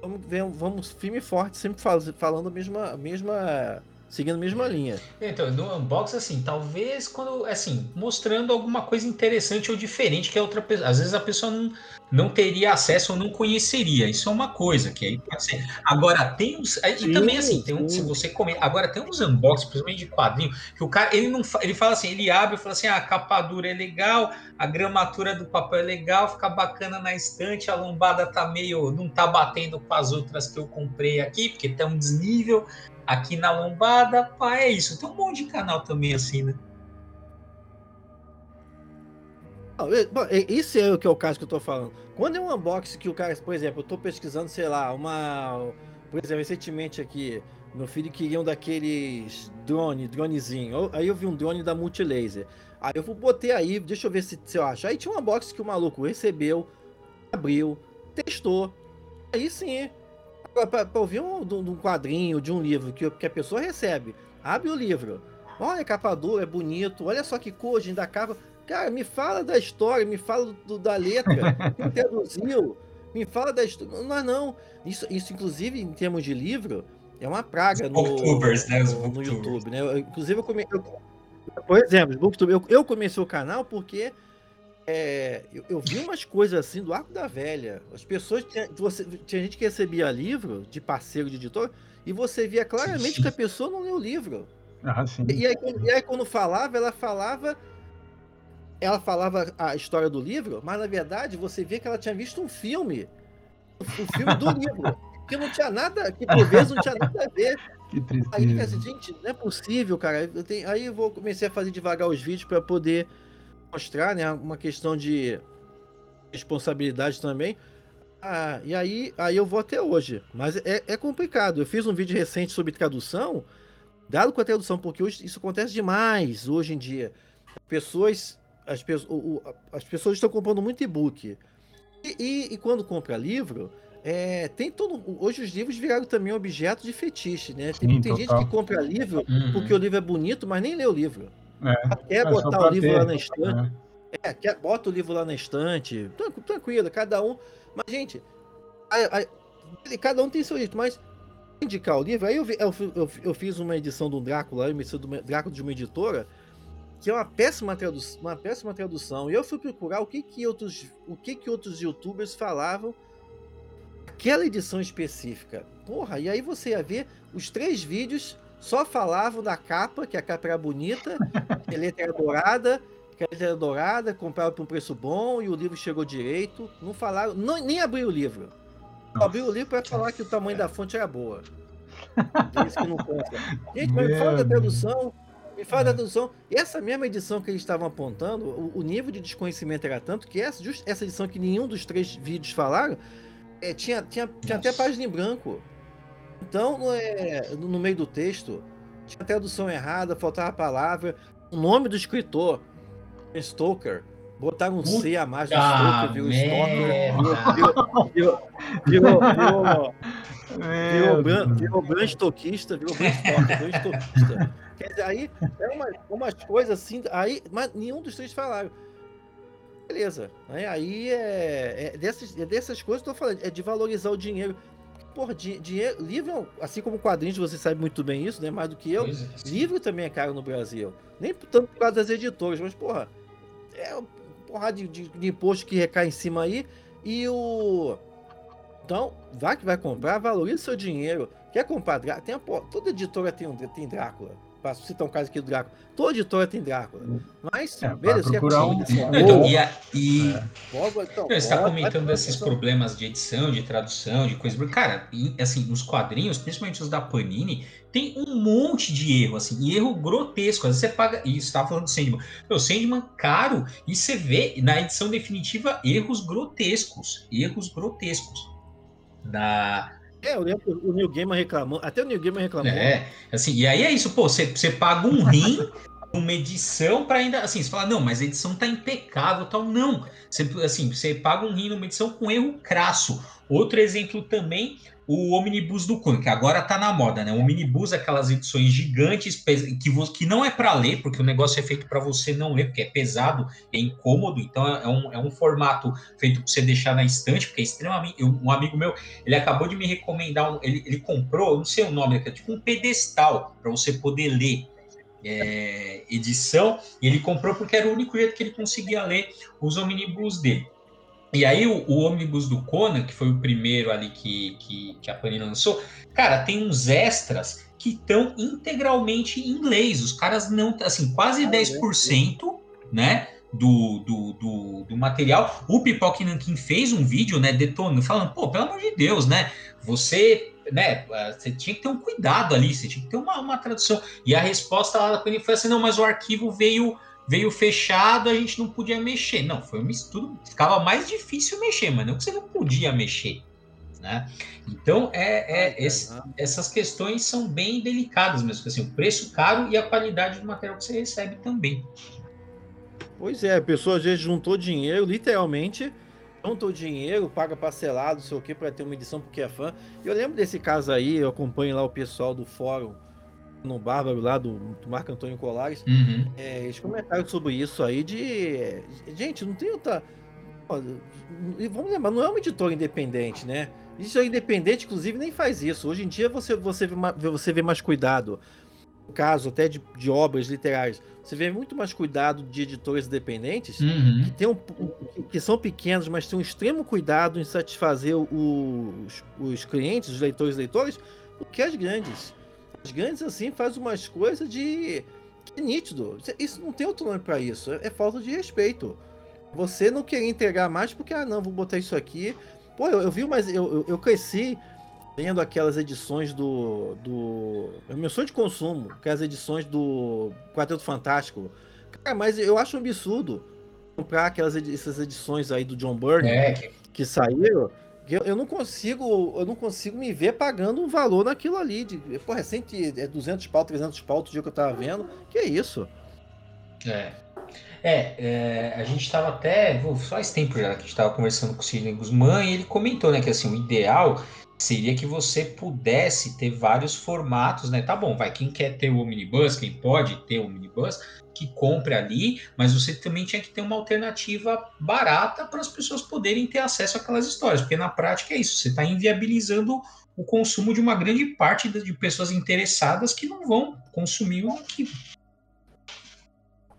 Vamos, vamos firme e forte, sempre falando a mesma, a mesma seguindo a mesma linha. Então, no unbox, assim, talvez quando, assim, mostrando alguma coisa interessante ou diferente que a outra pessoa, às vezes a pessoa não, não teria acesso ou não conheceria. Isso é uma coisa que aí pode ser. Agora, tem uns, e sim, também assim, tem um, se você comenta, agora tem uns unbox, principalmente de quadrinho, que o cara, ele não, ele fala assim, ele abre e fala assim, ah, a capa dura é legal, a gramatura do papel é legal, fica bacana na estante, a lombada tá meio, não tá batendo com as outras que eu comprei aqui, porque tem um desnível, aqui na lombada, pá, é isso. Tem um monte de canal também assim, né? Isso é o que é o caso que eu tô falando. Quando é um unboxing que o cara, por exemplo, eu tô pesquisando, sei lá, uma. Por exemplo, recentemente aqui, meu filho queria um daqueles drone, dronezinho. Aí eu vi um drone da Multilaser. Aí eu botei aí, deixa eu ver se, se eu acho. Aí tinha um unboxing que o maluco recebeu, abriu, testou. Aí sim, para ouvir um, um quadrinho, de um livro que, que a pessoa recebe, abre o livro, olha, capa dura, é bonito, olha só que cor, da capa. Cara, me fala da história, me fala do, da letra, quem traduziu, me fala da história. Não, não. Isso, isso, inclusive, em termos de livro, é uma praga no, né? no, no YouTube, né? Eu, inclusive, eu, come, eu, por exemplo, eu, eu comecei o canal porque é, eu, eu, vi umas coisas assim do Arco da Velha. As pessoas. Tinha, você, tinha gente que recebia livro de parceiro de editor e você via claramente sim. que a pessoa não leu o livro. Ah, e, aí, e aí, quando falava, ela falava. Ela falava a história do livro, mas na verdade você via que ela tinha visto um filme. O um filme do livro. Que não tinha nada, que por vezes não tinha nada a ver. Que tristeza. Aí, assim, gente, não é possível, cara. Eu tenho, aí eu vou comecei a fazer devagar os vídeos para poder mostrar, né? Uma questão de responsabilidade também. Ah, e aí, aí eu vou até hoje. Mas é, é complicado. Eu fiz um vídeo recente sobre tradução, dado com a tradução, porque hoje isso acontece demais hoje em dia. Pessoas, as, o, as pessoas estão comprando muito e-book. E, e, e, quando compra livro, é, tem todo. Hoje os livros viraram também objeto de fetiche, né? Tem, Sim, tem gente que compra livro uhum. porque o livro é bonito, mas nem lê o livro. É, quer é botar o livro ter, lá na estante. Né? É, quer, bota o livro lá na estante. Tranquilo, cada um. Mas, gente, a, a, cada um tem seu jeito, mas indicar o livro. Aí eu, eu, eu, eu fiz uma edição do Drácula, uma edição do Drácula de uma editora, que é uma péssima tradução, uma péssima tradução. E eu fui procurar o que que outros, o que que outros youtubers falavam aquela edição específica. Porra, e aí você ia ver os três vídeos só falavam da capa, que a capa era bonita, que a letra era dourada, que a letra era dourada, comprava por um preço bom e o livro chegou direito. Não falaram, não, nem abriu o livro. Abriu o livro para falar que o tamanho da fonte era boa. É isso que não conta. Gente, mas me fala da tradução. Me fala da tradução. Essa mesma edição que eles estavam apontando, o, o nível de desconhecimento era tanto que essa, essa edição que nenhum dos três vídeos falaram, é, tinha, tinha, tinha até página em branco. Então, é, no meio do texto, tinha tradução errada, faltava palavra. O nome do escritor, Stoker, botaram um C a mais no Stoker, viu? Stoker, virou, virou, virou, virou, virou, virou Bran Stoquista, virou Bran Stoker, Bran Stoquista. Quer dizer, aí é uma, umas coisas assim, aí, mas nenhum dos três falaram. Beleza. Aí é, é, dessas, é dessas coisas que eu tô falando, é de valorizar o dinheiro porra, dinheiro, livro, assim como quadrinhos, você sabe muito bem isso, né? Mais do que eu. É, livro também é caro no Brasil. Nem tanto por causa das editoras, mas, porra, é porrada de, de, de imposto que recai em cima aí. E o. Então, vai que vai comprar, valorize seu dinheiro. Quer comprar Drácula? Tem a, toda editora tem, tem Drácula. Para citar um caso aqui do Drácula. Toda editora tem Drácula. Mas, é, beleza, procurar um... Então, e, a, e... É. então, você está comentando desses problemas de edição, de tradução, de coisas. Cara, e, assim, os quadrinhos, principalmente os da Panini, tem um monte de erro, assim, e erro grotesco. Às vezes você paga. E você falando do Sandman. O Sandman caro, e você vê na edição definitiva erros grotescos. Erros grotescos. Da é, eu lembro o New Gamer reclamou, até o New Gamer reclamou. É, assim, e aí é isso, pô, você paga um rim uma edição para ainda assim, você fala, não, mas a edição tá impecável, tal, não. Você assim, você paga um rim numa edição com erro crasso. Outro exemplo também, o Omnibus do Conan, que agora tá na moda, né? O Omnibus, aquelas edições gigantes que, que não é para ler, porque o negócio é feito para você não ler, porque é pesado, é incômodo, então é um, é um formato feito para você deixar na estante, porque é extremamente. Um amigo meu, ele acabou de me recomendar, um, ele, ele comprou, não sei o nome, é tipo um pedestal para você poder ler. É, edição, e ele comprou porque era o único jeito que ele conseguia ler os omnibus dele. E aí o, o ônibus do Conan, que foi o primeiro ali que, que, que a Panini lançou, cara, tem uns extras que estão integralmente em inglês. Os caras não, assim, quase 10%, né? Do, do, do, do, material. O Pipoque Nankin fez um vídeo, né, detonando, falando, pô, pelo amor de Deus, né, você, né, você tinha que ter um cuidado ali, você tinha que ter uma, uma tradução. E a resposta lá da Panini foi assim, não, mas o arquivo veio veio fechado, a gente não podia mexer. Não, foi um estudo, ficava mais difícil mexer, mas não que você não podia mexer. Né? Então, é, é esse, essas questões são bem delicadas mesmo, assim, o preço caro e a qualidade do material que você recebe também. Pois é, a pessoa às vezes juntou dinheiro, literalmente, juntou dinheiro, paga parcelado, não sei o que, para ter uma edição porque é fã. Eu lembro desse caso aí, eu acompanho lá o pessoal do fórum no Bárbaro lá do, do Marco Antônio Colares, uhum. é, eles comentaram sobre isso aí de. Gente, não tem outra. Vamos lembrar, não é uma editora independente, né? Editora independente, inclusive, nem faz isso. Hoje em dia você, você, vê, você vê mais cuidado. Caso até de, de obras literárias, você vê muito mais cuidado de editores independentes uhum. que, tem um, que são pequenos, mas têm um extremo cuidado em satisfazer os, os clientes, os leitores e leitores, do que as grandes. As grandes, assim, faz umas coisas de. que é nítido. Isso não tem outro nome para isso. É, é falta de respeito. Você não querer entregar mais porque, ah, não, vou botar isso aqui. Pô, eu, eu vi, mas eu, eu, eu, cresci vendo aquelas edições do. do. É meu sonho de consumo, aquelas edições do Quarteto Fantástico. Cara, mas eu acho um absurdo comprar aquelas essas edições aí do John Byrne é. que saíram eu, eu, não consigo, eu não consigo me ver pagando um valor naquilo ali. De, porra, é, 100, é 200 pau, 300 pau, outro dia que eu tava vendo. Que é isso? É. É, é a gente estava até, faz tempo já que a gente estava conversando com o Sidney Guzmán e ele comentou, né, que assim, o ideal seria que você pudesse ter vários formatos, né? Tá bom, vai, quem quer ter o Omnibus, quem pode ter o Omnibus, que compre ali, mas você também tinha que ter uma alternativa barata para as pessoas poderem ter acesso àquelas histórias, porque na prática é isso, você está inviabilizando o consumo de uma grande parte de pessoas interessadas que não vão consumir o arquivo.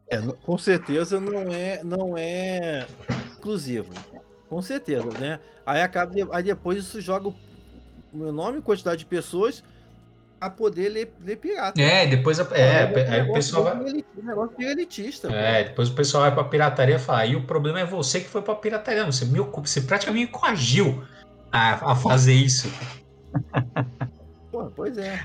É, com certeza não é, não é exclusivo. Com certeza, né? Aí acaba, aí depois isso joga o meu nome e quantidade de pessoas a poder ler, ler pirata. É, depois a, é, é, aí o pessoal vai. Um negócio elitista. É, depois o pessoal vai pra pirataria e fala, e o problema é você que foi pra pirataria. Você, me, você praticamente me coagiu a, a fazer isso. Pô, pois é.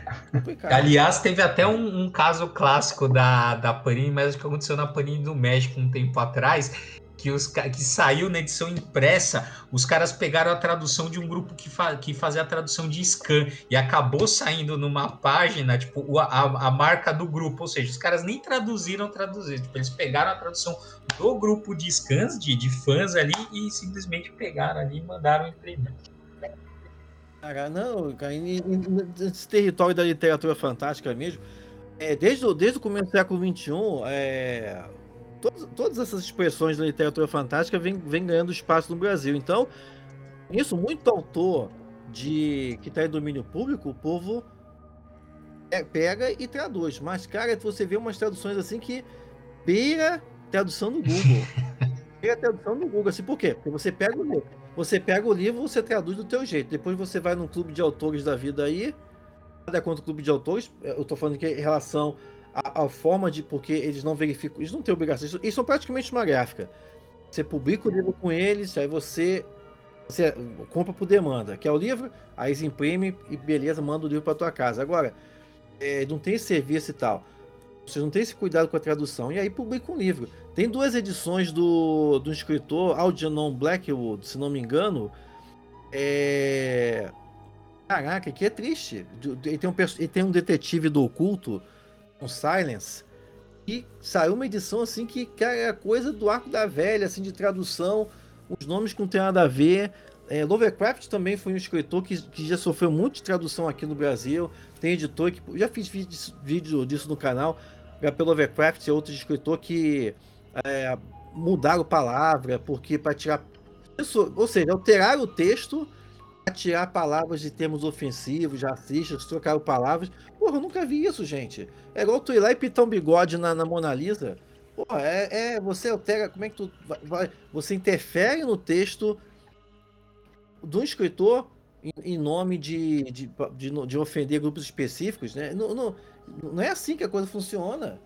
Aliás, teve até um, um, caso clássico da, da Panini, mas que aconteceu na Panini do México um tempo atrás, que, os, que saiu na edição impressa, os caras pegaram a tradução de um grupo que, fa, que fazia a tradução de scan e acabou saindo numa página, tipo, a, a marca do grupo, ou seja, os caras nem traduziram traduzir, tipo, eles pegaram a tradução do grupo de scans, de, de fãs ali, e simplesmente pegaram ali e mandaram imprimir. Cara, não, cara, nesse território da literatura fantástica mesmo, é, desde, desde o começo do século XXI, é, todas, todas essas expressões da literatura fantástica vêm vem ganhando espaço no Brasil. Então, isso, muito autor de que está em domínio público, o povo é, pega e traduz. Mas, cara, você vê umas traduções assim que beira tradução do Google. beira tradução do Google. Assim, por quê? Porque você pega o livro, você pega o livro, você traduz do teu jeito. Depois você vai num clube de autores da vida aí, nada contra o clube de autores, eu estou falando que em relação a, a, forma de. Porque eles não verificam. Eles não têm obrigação. Eles, são praticamente uma gráfica. Você publica o livro com eles, aí você, você compra por demanda. Quer o livro? Aí eles imprime e beleza, manda o livro para tua casa. Agora, é, não tem esse serviço e tal. Vocês não têm esse cuidado com a tradução. E aí publica um livro. Tem duas edições do, do escritor Algernon Blackwood, se não me engano. É... Caraca, que é triste. Ele tem, um, ele tem um detetive do oculto um Silence, E saiu uma edição assim que, cara, é coisa do arco da velha, assim, de tradução, os nomes que não tem nada a ver. É, Lovecraft também foi um escritor que, que já sofreu muito de tradução aqui no Brasil. Tem editor que. Já fiz vídeo, disso no canal. Pelo Lovecraft e outros escritor que é, mudaram palavra, porque para tirar. Ou seja, alteraram o texto tirar palavras de termos ofensivos, racistas, trocaram palavras. Porra, eu nunca vi isso, gente. É igual tu ir lá e pintar um bigode na, na Mona Lisa. Porra, é, é, Você altera. Como é que tu. Vai, você interfere no texto do escritor em, em nome de, de, de, de, ofender grupos específicos, né? Não, não, não é assim que a coisa funciona.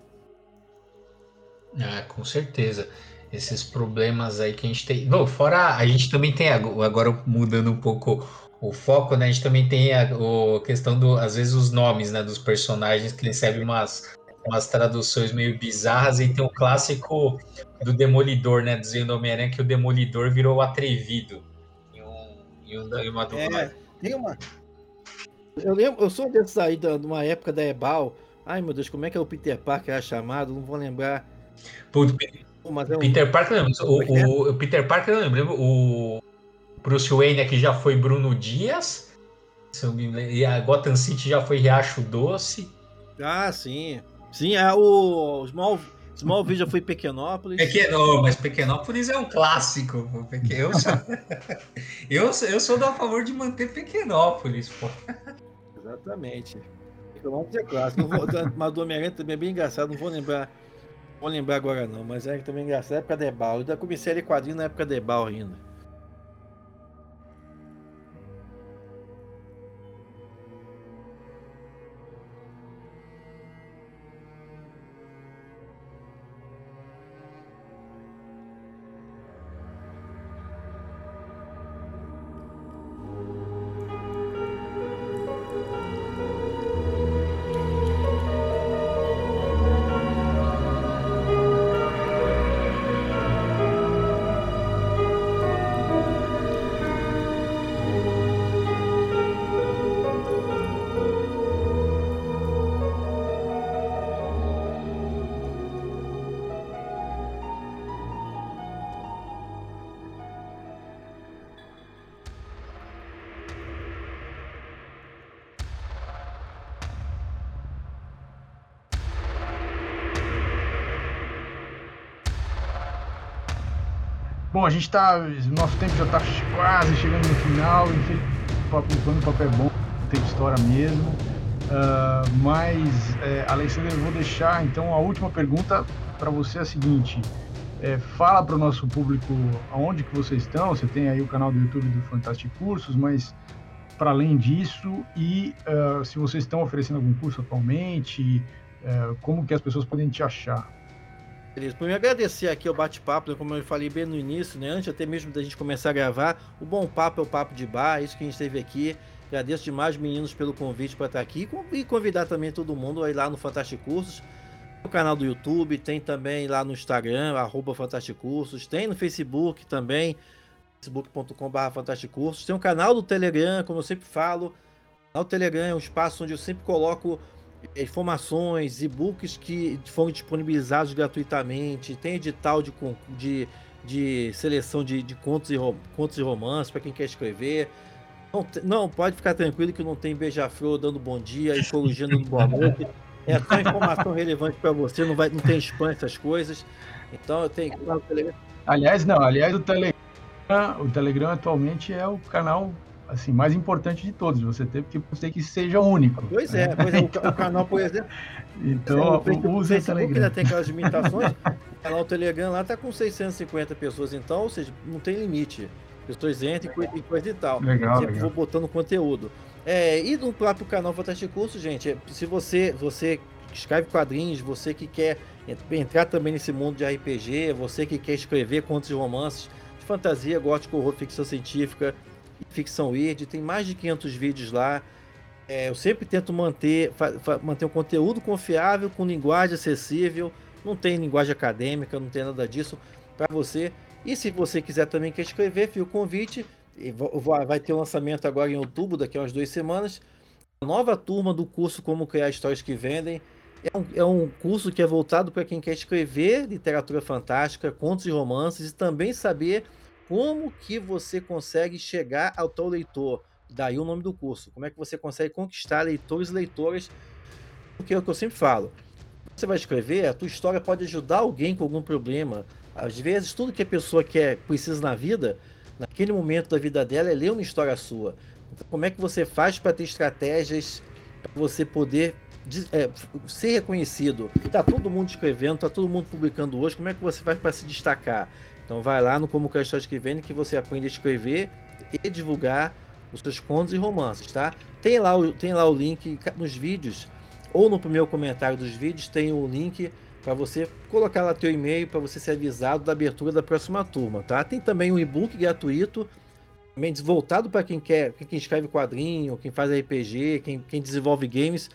Ah, com certeza. Esses problemas aí que a gente tem. Bom, fora a gente também tem agora mudando um pouco o foco, né? A gente também tem a, a questão do, às vezes, os nomes, né, dos personagens que recebem umas, umas traduções meio bizarras e tem o clássico do Demolidor, né? Dizendo Homem-Aranha que o Demolidor virou o atrevido em, um, em uma dublagem. É, tem uma. Eu lembro, eu sou desses aí de uma época da Ebal. Ai meu Deus, como é que é o Peter Parker era chamado? Não vou lembrar. Putz, é um... Peter Parker, não lembro. O, é, é? o, o, Peter Parker, não lembro. O Bruce Wayne aqui já foi Bruno Dias. E a Gotham City já foi Riacho Doce. Ah, sim. Sim, é o Small, Smallville já foi Pequenópolis. Pequeno, mas Pequenópolis é um clássico. Eu sou, eu, eu sou a favor de manter Pequenópolis, pô. Exatamente. Pequenópolis é clássico. Vou, mas do Homem-Aranha também é bem engraçado, não vou lembrar. Vou lembrar agora não, mas é também engraçado. Época de Ebal. Eu ainda comecei a ler quadrinho na época de Ebal ainda. Bom, a gente está. Nosso tempo já está quase chegando no final. Quando o papo é bom, tem história mesmo. Uh, mas, é, Alexandre, eu vou deixar então a última pergunta para você é a seguinte: é, fala para o nosso público aonde que vocês estão. Você tem aí o canal do YouTube do Fantástico Cursos, mas para além disso, e uh, se vocês estão oferecendo algum curso atualmente, uh, como que as pessoas podem te achar? Beleza, primeiro agradecer aqui o bate-papo, né, como eu falei bem no início, né, antes até mesmo da gente começar a gravar, o bom papo é o papo de bar, é isso que a gente teve aqui. Agradeço demais, meninos, pelo convite para estar aqui. E convidar também todo mundo a ir lá no Fantástico Cursos, no canal do YouTube, tem também lá no Instagram, arroba Cursos, tem no Facebook também, facebook.com.br Cursos, tem um canal do Telegram, como eu sempre falo, o canal do Telegram é um espaço onde eu sempre coloco informações, e-books que foram disponibilizados gratuitamente, tem edital de, de, de seleção de, de contos, e, contos e romances para quem quer escrever. Não, não, pode ficar tranquilo que não tem beija-flor dando bom dia e corrigindo no boa noite. É só informação relevante para você, não, vai, não tem spam essas coisas. Então eu tenho. Aliás, não, aliás, o Telegram, o Telegram atualmente é o canal assim, mais importante de todos. Você tem que você que seja único. Pois é, né? pois é o, o, canal, por exemplo. Então, é, use o Telegram. ainda tem aquelas limitações. o canal Telegram lá tá com 650 pessoas, então, ou seja, não tem limite. Pessoas entram e coisa e tal. Legal, Sempre legal. vou botando conteúdo. É, e no próprio canal Fantástico Curso, gente, se você, você escreve quadrinhos, você que quer entrar também nesse mundo de RPG, você que quer escrever contos e romances de fantasia, gótico, horror, ficção científica, Ficção Weird, tem mais de 500 vídeos lá. É, eu sempre tento manter, manter um conteúdo confiável, com linguagem acessível, não tem linguagem acadêmica, não tem nada disso para você. E se você quiser também quer escrever, fica o convite. Vai ter o um lançamento agora em outubro, daqui a umas duas semanas. A nova turma do curso Como Criar Histórias que Vendem. é um, é um curso que é voltado para quem quer escrever literatura fantástica, contos e romances e também saber como que você consegue chegar ao teu leitor. Daí o nome do curso. Como é que você consegue conquistar leitores e leitoras? Porque é o que eu sempre falo. Você vai escrever, a tua história pode ajudar alguém com algum problema. Às vezes, tudo que a pessoa quer, precisa na vida, naquele momento da vida dela, é ler uma história sua. Então, como é que você faz para ter estratégias para você poder é, ser reconhecido. Está todo mundo escrevendo, está todo mundo publicando hoje. Como é que você faz para se destacar? Então vai lá no Como Quero Estar Escrevendo que você aprende a escrever e divulgar os seus contos e romances, tá? Tem lá o, tem lá o link nos vídeos ou no primeiro comentário dos vídeos tem o link para você colocar lá teu e-mail para você ser avisado da abertura da próxima turma, tá? Tem também um e-book gratuito voltado para quem quer, quem escreve quadrinho, quem faz RPG, quem, quem desenvolve games,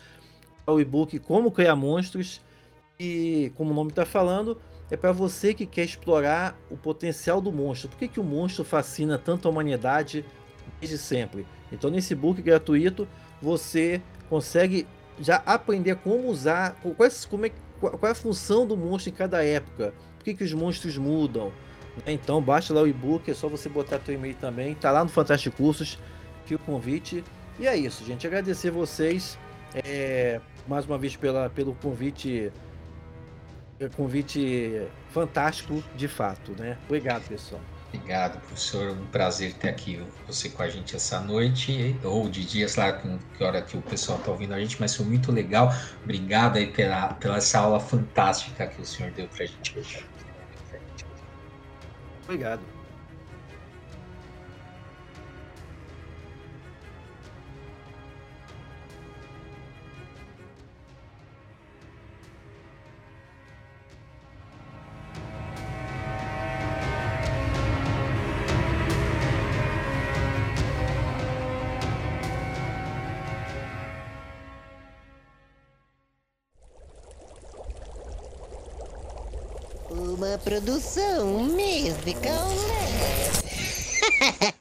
o e-book Como Criar Monstros. E, como o nome está falando, é para você que quer explorar o potencial do monstro. Por que, que o monstro fascina tanto a humanidade desde sempre? Então, nesse e-book gratuito, você consegue já aprender como usar, qual como é, qual é a função do monstro em cada época, por que, que os monstros mudam. Né? Então, baixa lá o e-book, é só você botar teu e-mail também, tá lá no Fantástico Cursos, que o convite. E é isso, gente. Agradecer vocês é, mais uma vez pela, pelo convite é, convite fantástico de fato, né? Obrigado, pessoal. Obrigado, professor. Um prazer ter aqui você com a gente essa noite, ou de dias lá, que hora que o pessoal está ouvindo a gente, mas foi muito legal. Obrigado aí pela, pela essa aula fantástica que o senhor deu para a gente hoje. Obrigado. Produção musical.